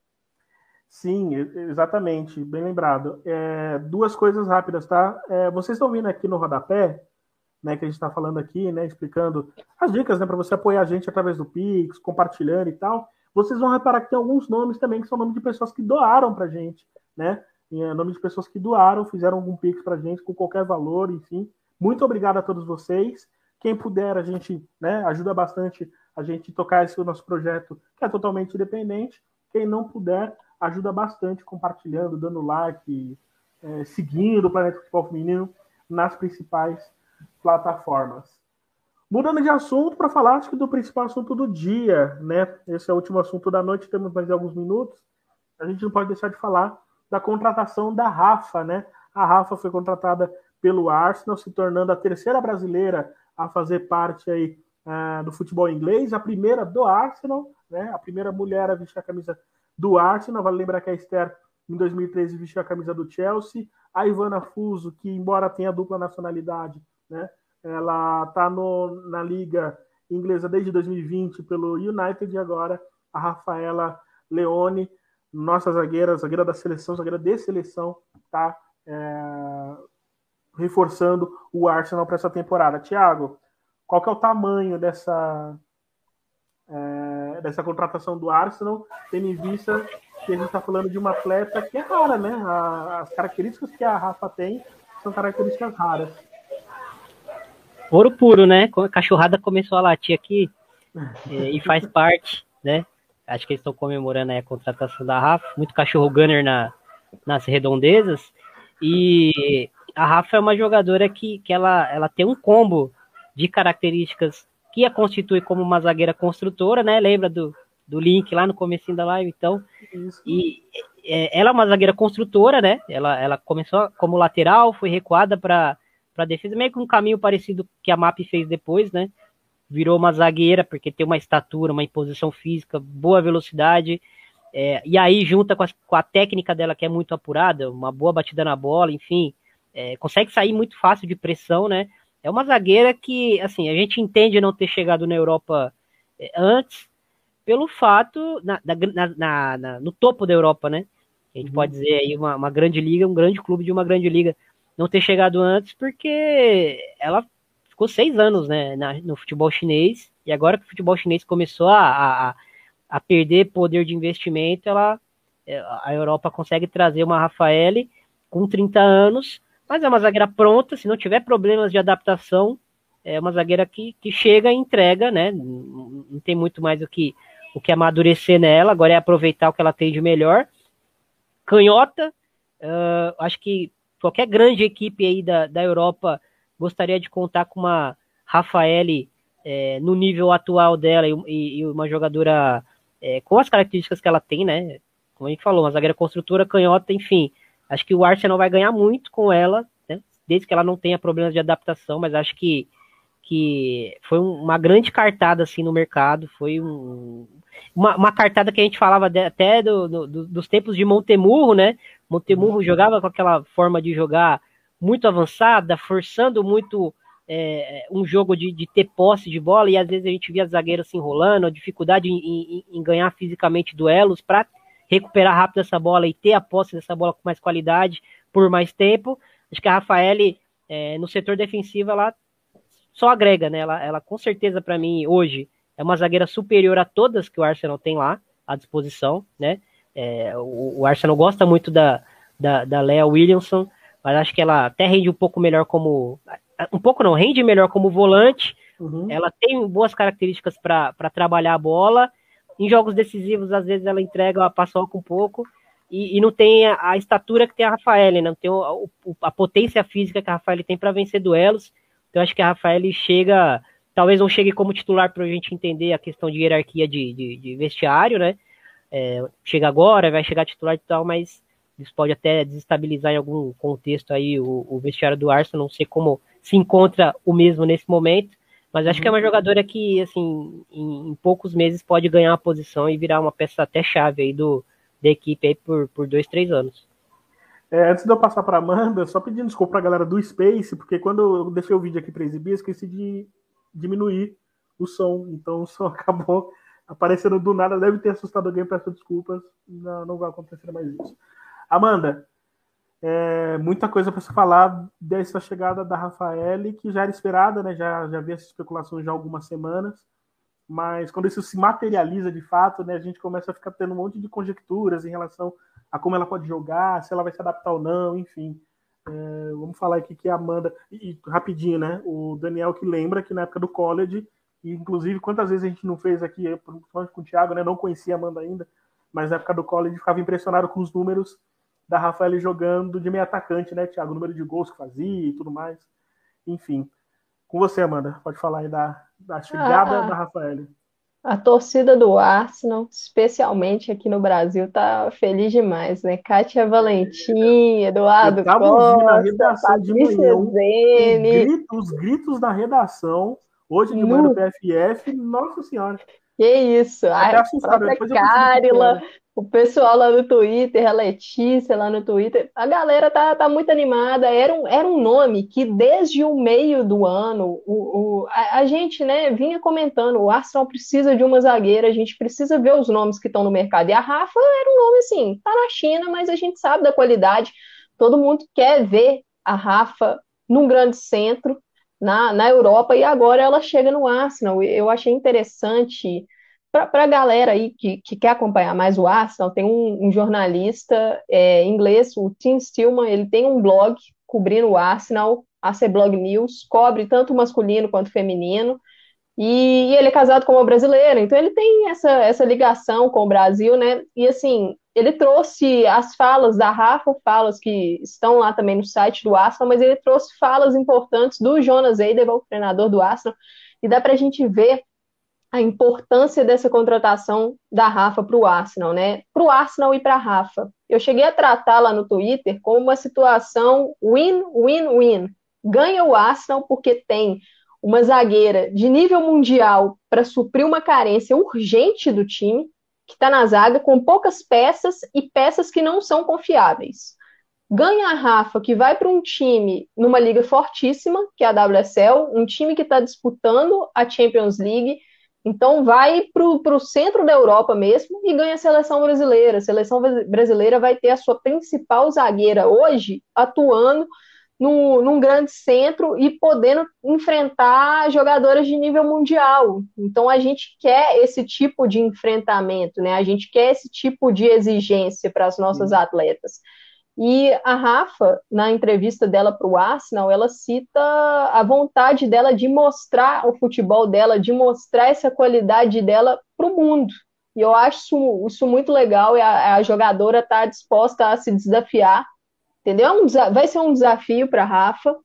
Sim, exatamente, bem lembrado. É, duas coisas rápidas, tá? É, vocês estão vindo aqui no rodapé, né, que a gente está falando aqui, né, explicando as dicas, né, para você apoiar a gente através do Pix, compartilhando e tal. Vocês vão reparar que tem alguns nomes também que são nomes de pessoas que doaram para gente, né? É, nome de pessoas que doaram, fizeram algum Pix para gente com qualquer valor, enfim. Muito obrigado a todos vocês. Quem puder, a gente né, ajuda bastante a gente tocar esse nosso projeto, que é totalmente independente. Quem não puder, ajuda bastante compartilhando, dando like, é, seguindo o Planeta Futebol Feminino nas principais plataformas. Mudando de assunto para falar acho que do principal assunto do dia, né? Esse é o último assunto da noite, temos mais alguns minutos. A gente não pode deixar de falar da contratação da Rafa, né? A Rafa foi contratada pelo Arsenal, se tornando a terceira brasileira a fazer parte aí uh, do futebol inglês, a primeira do Arsenal, né? A primeira mulher a vestir a camisa do Arsenal. Vale lembrar que a Esther, em 2013, vestiu a camisa do Chelsea. A Ivana Fuso, que embora tenha dupla nacionalidade, né? Ela está na liga inglesa desde 2020 pelo United e agora a Rafaela Leone, nossa zagueira, zagueira da seleção, zagueira de seleção, está é, reforçando o Arsenal para essa temporada. Tiago, qual que é o tamanho dessa é, dessa contratação do Arsenal, tendo em vista que a gente está falando de uma atleta que é rara, né? as características que a Rafa tem são características raras. Ouro puro, né? A cachorrada começou a latir aqui é, e faz parte, né? Acho que eles estão comemorando a contratação da Rafa. Muito cachorro gunner na, nas redondezas. E a Rafa é uma jogadora que, que ela, ela tem um combo de características que a constitui como uma zagueira construtora, né? Lembra do, do link lá no começo da live, então. Isso. E é, ela é uma zagueira construtora, né? Ela, ela começou como lateral, foi recuada para para defesa, meio que um caminho parecido que a MAP fez depois, né? Virou uma zagueira, porque tem uma estatura, uma imposição física, boa velocidade, é, e aí junta com a, com a, técnica dela que é muito apurada, uma boa batida na bola, enfim, é, consegue sair muito fácil de pressão, né? É uma zagueira que, assim, a gente entende não ter chegado na Europa é, antes, pelo fato, na, na, na, no topo da Europa, né? A gente uhum. pode dizer aí uma, uma, grande liga, um grande clube de uma grande liga, não ter chegado antes, porque ela ficou seis anos né, no futebol chinês, e agora que o futebol chinês começou a, a, a perder poder de investimento, ela, é, a Europa consegue trazer uma Rafaele com 30 anos mas é uma zagueira pronta, se não tiver problemas de adaptação, é uma zagueira que, que chega e entrega, né? Não, tem muito mais o que, o que amadurecer nela, agora é aproveitar o que ela tem de melhor. Canhota, uh, acho que qualquer grande equipe aí da, da Europa gostaria de contar com uma Rafaele é, no nível atual dela e, e uma jogadora é, com as características que ela tem, né? Como a gente falou, uma zagueira construtora, canhota, enfim. Acho que o Arsenal vai ganhar muito com ela, né? desde que ela não tenha problemas de adaptação, mas acho que, que foi uma grande cartada assim no mercado, foi um, uma, uma cartada que a gente falava de, até do, do, dos tempos de Montemurro, né? Montemurro uhum. jogava com aquela forma de jogar muito avançada, forçando muito é, um jogo de, de, ter posse de bola, e às vezes a gente via zagueiros se enrolando, a dificuldade em, em, em ganhar fisicamente duelos para recuperar rápido essa bola e ter a posse dessa bola com mais qualidade por mais tempo. Acho que a Rafaele, é, no setor defensivo, ela só agrega, né? Ela, ela com certeza, para mim, hoje, é uma zagueira superior a todas que o Arsenal tem lá à disposição, né? É, o, o, Arsenal gosta muito da, da, da Lea Williamson, mas acho que ela até rende um pouco melhor como. Um pouco não, rende melhor como volante, Uhum. Ela tem boas características para trabalhar a bola. Em jogos decisivos, às vezes ela entrega a paçoca um pouco. E, e, não tem a, a, estatura que tem a Rafael, né? não tem o, o, a potência física que a Rafael tem para vencer duelos. Então acho que a Rafael chega, talvez não chegue como titular para a gente entender a questão de hierarquia de, de, de vestiário, né? É, chega agora, vai chegar titular e tal, mas isso pode até desestabilizar em algum contexto aí o, o vestiário do Arsenal, não sei como se encontra o mesmo nesse momento, mas acho que é uma uhum. jogadora que, assim, em, em poucos meses pode ganhar uma posição e virar uma peça até chave aí do, da equipe aí por, por dois, três anos. É, antes de eu passar para Amanda, só pedindo desculpa para a galera do Space, porque quando eu deixei o vídeo aqui para exibir, esqueci de diminuir o som, então o som acabou aparecendo do nada, deve ter assustado alguém, peço desculpas, não, não vai acontecer mais isso. Amanda, é, muita coisa para se falar dessa chegada da Rafaele, que já era esperada, né? já, já havia essa especulação já há algumas semanas, mas quando isso se materializa de fato, né, a gente começa a ficar tendo um monte de conjecturas em relação a como ela pode jogar, se ela vai se adaptar ou não, enfim. É, vamos falar aqui que a Amanda, e, e, rapidinho, né? O Daniel que lembra que na época do college, e inclusive quantas vezes a gente não fez aqui, principalmente com o Thiago, né? Não conhecia a Amanda ainda, mas na época do college ficava impressionado com os números da Rafael jogando de meio atacante, né, Thiago? O número de gols que fazia e tudo mais. Enfim. Com você, Amanda, pode falar aí da, da chegada ah, da Rafael. A torcida do Arsenal, especialmente aqui no Brasil, tá feliz demais, né? Kátia Valentim, Eduardo Eu tava Costa, a redação de manhã, os gritos, os gritos da redação, hoje de manhã no PFF, nossa senhora. Que isso, Até a Carila, o pessoal lá no Twitter, a Letícia lá no Twitter, a galera tá, tá muito animada. Era um, era um nome que desde o meio do ano o, o a, a, gente né, vinha comentando: o Arsenal precisa de uma zagueira, a gente precisa ver os nomes que estão no mercado. E a Rafa era um nome assim, tá na China, mas a gente sabe da qualidade. Todo mundo quer ver a Rafa num grande centro na, na Europa e agora ela chega no Arsenal. Eu achei interessante para a galera aí que, que, quer acompanhar mais o Arsenal, tem um, um jornalista é, inglês, o Tim Stillman, ele tem um blog cobrindo o Arsenal, AC Blog News, cobre tanto masculino quanto feminino, e, ele é casado com uma brasileira, então ele tem essa, essa ligação com o Brasil, né? E assim, ele trouxe as falas da Rafa, falas que estão lá também no site do Arsenal, mas ele trouxe falas importantes do Jonas Eidevall, treinador do Arsenal, e dá para a gente ver a importância dessa contratação da Rafa para o Arsenal, né? Para o Arsenal e para a Rafa. Eu cheguei a tratar lá no Twitter como uma situação win-win-win. Ganha o Arsenal porque tem uma zagueira de nível mundial para suprir uma carência urgente do time, que está na zaga, com poucas peças e peças que não são confiáveis. Ganha a Rafa, que vai para um time numa liga fortíssima, que é a WSL, um time que está disputando a Champions League então vai para o centro da Europa mesmo e ganha a seleção brasileira. A seleção brasileira vai ter a sua principal zagueira hoje atuando no, num grande centro e podendo enfrentar jogadoras de nível mundial. Então a gente quer esse tipo de enfrentamento, né? A gente quer esse tipo de exigência para as nossas Sim. atletas. E a Rafa, na entrevista dela para o Arsenal, ela cita a vontade dela de mostrar o futebol dela, de mostrar essa qualidade dela para o mundo. E eu acho isso, isso muito legal e a, a jogadora está disposta a se desafiar, entendeu? É vai ser um desafio para Rafa.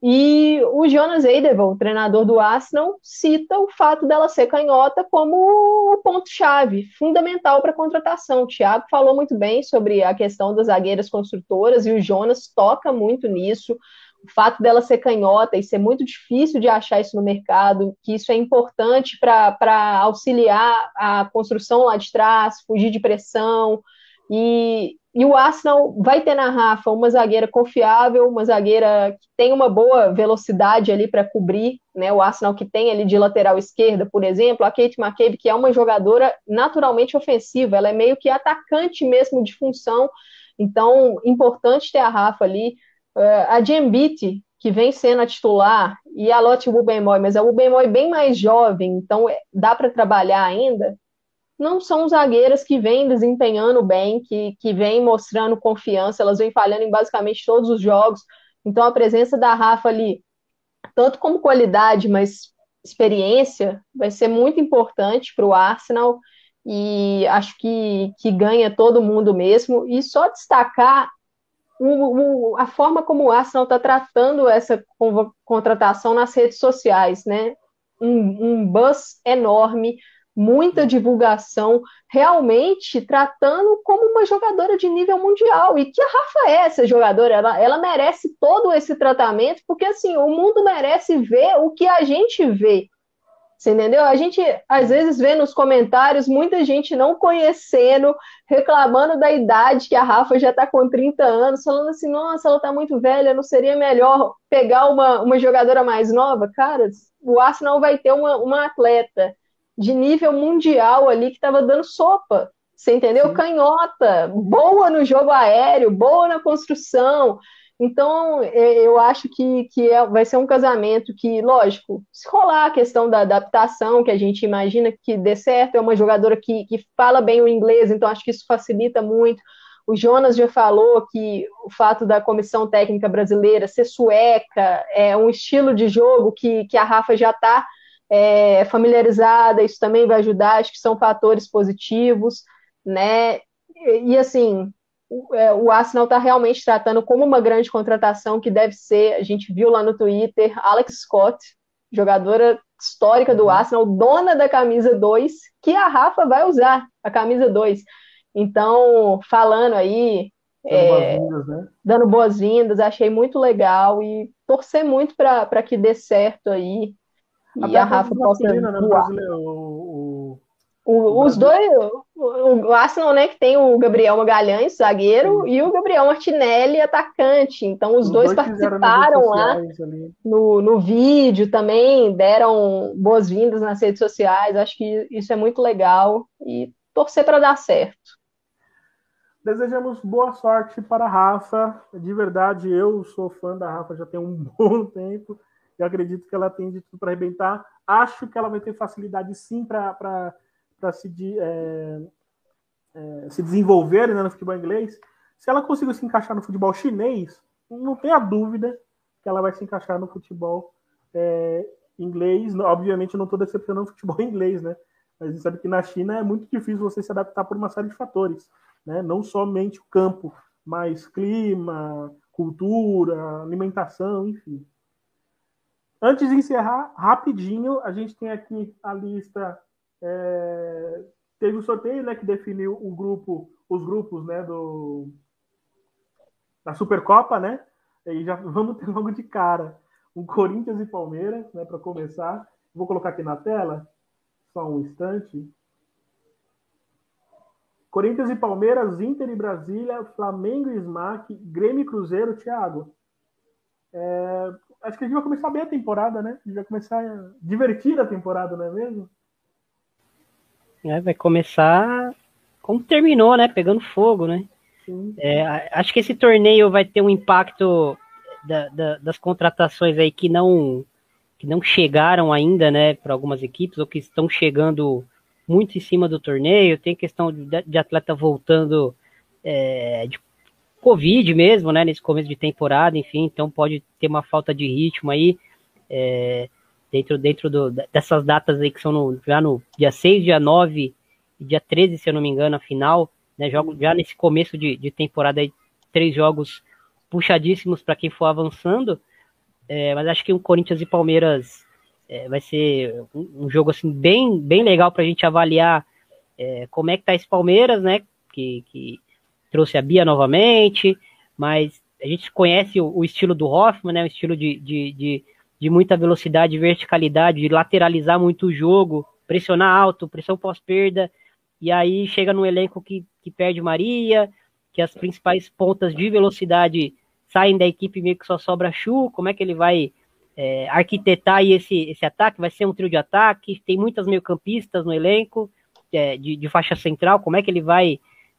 E o Jonas Eidevall, treinador do Arsenal, cita o fato dela ser canhota como o ponto-chave, fundamental para a contratação. O Thiago falou muito bem sobre a questão das zagueiras construtoras e o Jonas toca muito nisso. O fato dela ser canhota e ser muito difícil de achar isso no mercado, que isso é importante para auxiliar a construção lá de trás, fugir de pressão, e, e o Arsenal vai ter na Rafa uma zagueira confiável, uma zagueira que tem uma boa velocidade ali para cobrir, né? O Arsenal que tem ali de lateral esquerda, por exemplo, a Kate McCabe, que é uma jogadora naturalmente ofensiva, ela é meio que atacante mesmo de função, então importante ter a Rafa ali. Uh, a Jembit, que vem sendo a titular, e a Lotte Bubenmoy, mas a Bubenmoy bem mais jovem, então é, dá para trabalhar ainda não são zagueiras que vêm desempenhando bem, que, que vêm mostrando confiança, elas vêm falhando em basicamente todos os jogos. Então a presença da Rafa ali, tanto como qualidade, mas experiência vai ser muito importante para o Arsenal e acho que, que ganha todo mundo mesmo. E só destacar o, o, a forma como o Arsenal está tratando essa contratação nas redes sociais, né? Um, um buzz enorme, muita divulgação, realmente tratando como uma jogadora de nível mundial. E que a Rafa é essa jogadora, ela, ela merece todo esse tratamento, porque assim, o mundo merece ver o que a gente vê. Você entendeu? A gente às vezes vê nos comentários muita gente não conhecendo, reclamando da idade que a Rafa já está com 30 anos, falando assim: nossa, ela está muito velha, não seria melhor pegar uma, uma jogadora mais nova? Cara, o Arsenal vai ter uma, uma atleta de nível mundial ali que estava dando sopa. Você entendeu? Sim. Canhota, boa no jogo aéreo, boa na construção. Então, é, eu acho que, que é, vai ser um casamento que, lógico, se rolar a questão da adaptação, que a gente imagina que dê certo, é uma jogadora que, que fala bem o inglês, então acho que isso facilita muito. O Jonas já falou que o fato da comissão técnica brasileira ser sueca é um estilo de jogo que, que a Rafa já está é, familiarizada, isso também vai ajudar, acho que são fatores positivos, né? E, e assim, é, o Arsenal está realmente tratando como uma grande contratação que deve ser. A gente viu lá no Twitter Alex Scott, jogadora histórica do uhum. Arsenal, dona da camisa 2, que a Rafa vai usar, a camisa 2. Então, falando aí. Dando é, boas-vindas, né? Dando boas-vindas, achei muito legal e torcer muito para que dê certo aí. E a, a Rafa possa. Né, o, o, os dois, o, Arsenal, né, que tem o Gabriel Magalhães, zagueiro, Sim. e o Gabriel Martinelli, atacante. Então, os, os dois, dois participaram lá no, no vídeo também, deram boas-vindas nas redes sociais. Acho que isso é muito legal e torcer para dar certo. Desejamos boa sorte para a Rafa. De verdade, eu sou fã da Rafa já tem um bom tempo. Eu acredito que ela tem de tudo para arrebentar. Acho que ela vai ter facilidade sim para se, é, é, se desenvolver né, no futebol inglês, se ela conseguir se encaixar no futebol chinês, não tenha dúvida que ela vai se encaixar no futebol é, inglês. Obviamente, eu não estou decepcionando o futebol inglês, né? Mas a gente sabe que na China é muito difícil você se adaptar por uma série de fatores, né? Não somente o campo, mas clima, cultura, alimentação, enfim. Antes de encerrar, rapidinho, a gente tem aqui a lista é, teve o um sorteio né, que definiu o grupo, os grupos né, do, da Supercopa, né? E já vamos ter logo de cara um Corinthians e Palmeiras, né, para começar. Vou colocar aqui na tela, só um instante. Corinthians e Palmeiras, Inter e Brasília, Flamengo e Smack, Grêmio e Cruzeiro, Thiago. É, acho que a gente vai começar bem a temporada, né? A gente vai começar a divertir a temporada, não é mesmo? É, vai começar como terminou, né? Pegando fogo, né? É, acho que esse torneio vai ter um impacto da, da, das contratações aí que não que não chegaram ainda, né, para algumas equipes ou que estão chegando muito em cima do torneio. Tem questão de, de atleta voltando é, de Covid mesmo, né, nesse começo de temporada, enfim, então pode ter uma falta de ritmo aí. É, dentro, dentro do, dessas datas aí que são no, já no dia 6, dia 9 e dia 13, se eu não me engano, a final, né? Jogo já nesse começo de, de temporada aí, três jogos puxadíssimos para quem for avançando. É, mas acho que o Corinthians e Palmeiras é, vai ser um, um, jogo assim bem, bem legal para a gente avaliar é, como é que tá esse Palmeiras, né? Que, que trouxe a Bia novamente, mas a gente conhece o, o estilo do Hoffman, né? O estilo de, de, de de muita velocidade verticalidade, de lateralizar muito o jogo, pressionar alto, pressão pós-perda, e aí chega num elenco que, que perde Maria, que as principais pontas de velocidade saem da equipe meio que só sobra Chu, como é que ele vai é, arquitetar esse, esse ataque? Vai ser um trio de ataque, tem muitas meio-campistas no elenco, é, de, de faixa central, como é que ele vai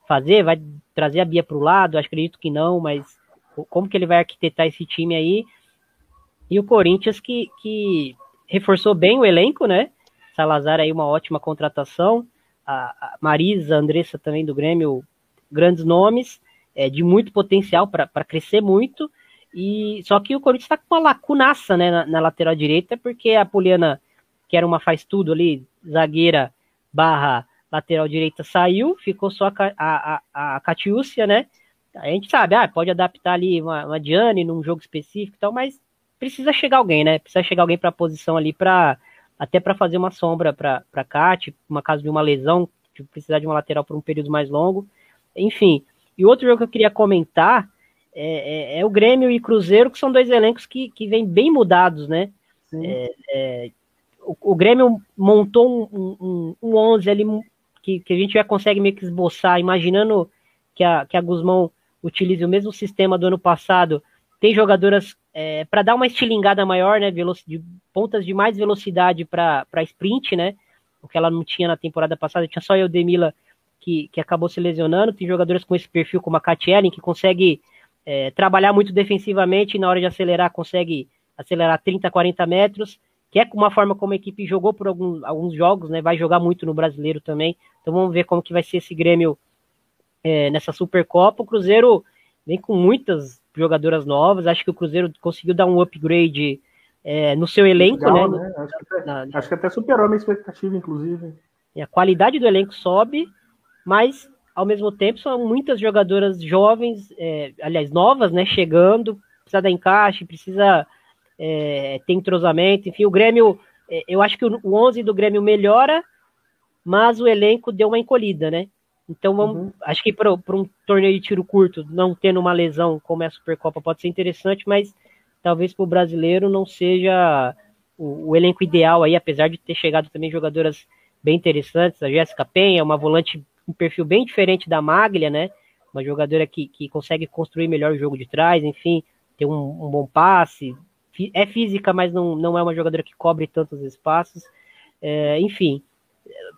fazer? Vai trazer a Bia para o lado? Acredito que não, mas como que ele vai arquitetar esse time aí? E o Corinthians que, que reforçou bem o elenco, né? Salazar aí uma ótima contratação. A, Marisa, a Andressa também do Grêmio, grandes nomes, é, de muito potencial para crescer muito. E só que o Corinthians está com uma lacunaça né, na, na, lateral direita, porque a Poliana que era uma faz tudo ali, zagueira barra lateral direita saiu, ficou só a, a, a, a Catiúcia, né? A gente sabe, ah, pode adaptar ali uma, uma Diane num jogo específico e tal, mas precisa chegar alguém, né? Precisa chegar alguém para a posição ali para até para fazer uma sombra para Cat, uma caso de uma lesão, de precisar de uma lateral por um período mais longo. Enfim, e outro jogo que eu queria comentar é, é, é o Grêmio e Cruzeiro, que são dois elencos que, que vêm bem mudados, né? É, é, o, o, Grêmio montou um, um, um 11 ali que, que a gente já consegue meio que esboçar, imaginando que a, que a Guzmão utilize o mesmo sistema do ano passado. Tem jogadoras é, para dar uma estilingada maior, né? De pontas de mais velocidade para sprint, né? O que ela não tinha na temporada passada, tinha só a Eudemila que, que acabou se lesionando. Tem jogadoras com esse perfil, como a Kat Ellen, que consegue é, trabalhar muito defensivamente e na hora de acelerar consegue acelerar 30, 40 metros, que é uma forma como a equipe jogou por alguns, alguns jogos, né? Vai jogar muito no brasileiro também. Então vamos ver como que vai ser esse Grêmio é, nessa Supercopa. O Cruzeiro vem com muitas jogadoras novas. Acho que o Cruzeiro conseguiu dar um upgrade é, no seu elenco, Legal, né? né? Acho, que até, na, acho, que até, superou a minha expectativa, inclusive. A qualidade do elenco sobe, mas ao mesmo tempo são muitas jogadoras jovens, é, aliás, novas, né? Chegando, precisa dar encaixe, precisa é, ter entrosamento. Enfim, o Grêmio, é, eu acho que o, o 11 do Grêmio melhora, mas o elenco deu uma encolhida, né? Então, vamos, uhum. acho que para um torneio de tiro curto, não tendo uma lesão como é a Supercopa, pode ser interessante, mas talvez para o brasileiro não seja o, o, elenco ideal aí, apesar de ter chegado também jogadoras bem interessantes. A Jéssica Penha, uma volante um perfil bem diferente da Maglia, né? Uma jogadora que, que consegue construir melhor o jogo de trás, enfim, ter um, um bom passe. É física, mas não, não é uma jogadora que cobre tantos espaços. É, enfim,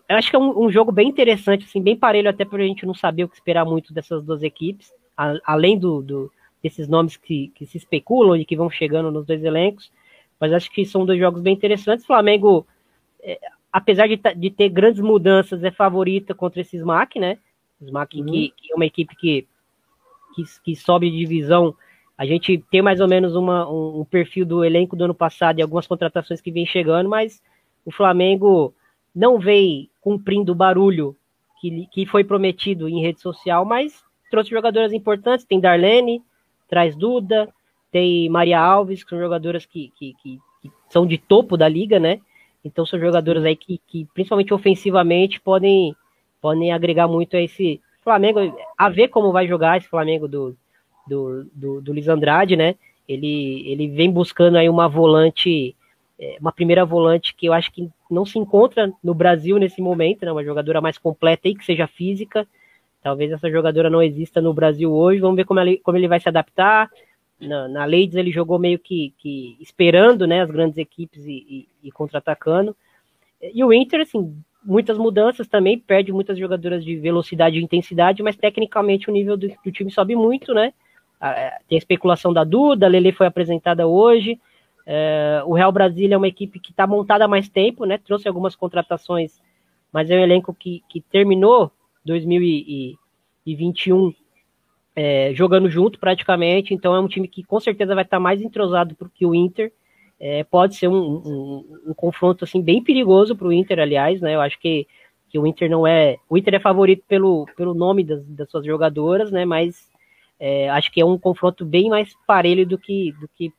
eu acho que é um, um, jogo bem interessante, assim, bem parelho, até para a gente não saber o que esperar muito dessas duas equipes, a, além do, do, desses nomes que, que se especulam e que vão chegando nos dois elencos. Mas acho que são dois jogos bem interessantes. O Flamengo, é, apesar de, de, ter grandes mudanças, é favorita contra esse SMAC, né? SMAC uhum. que, que, é uma equipe que, que, que sobe de divisão. A gente tem mais ou menos uma, um, um perfil do elenco do ano passado e algumas contratações que vem chegando, mas o Flamengo não vem cumprindo o barulho que, que foi prometido em rede social, mas trouxe jogadoras importantes, tem Darlene, traz Duda, tem Maria Alves, que são jogadoras que, que, que, que são de topo da liga, né? Então são jogadoras aí que, que, principalmente ofensivamente, podem, podem agregar muito a esse Flamengo, a ver como vai jogar esse Flamengo do, do, do, do Luiz Andrade, né? Ele, ele vem buscando aí uma volante é, uma primeira volante que eu acho que não se encontra no Brasil nesse momento, né? Uma jogadora mais completa e que seja física. Talvez essa jogadora não exista no Brasil hoje. Vamos ver como ele, como ele vai se adaptar. Na, na Ladies ele jogou meio que, que esperando né, as grandes equipes e, e, e contra-atacando. E o Inter, assim, muitas mudanças também, perde muitas jogadoras de velocidade e intensidade, mas tecnicamente o nível do, do time sobe muito, né? Tem a especulação da Duda, a Lele foi apresentada hoje. É, o Real Brasília é uma equipe que está montada há mais tempo, né? Trouxe algumas contratações, mas é um elenco que, que terminou 2021 é, jogando junto praticamente, então é um time que com certeza vai estar tá mais entrosado que o Inter. É, pode ser um, um, um, confronto assim bem perigoso para o Inter, aliás, né? Eu acho que, que o Inter não é. O Inter é favorito pelo, pelo nome das, das suas jogadoras, né? Mas é, acho que é um confronto bem mais parelho do que, do que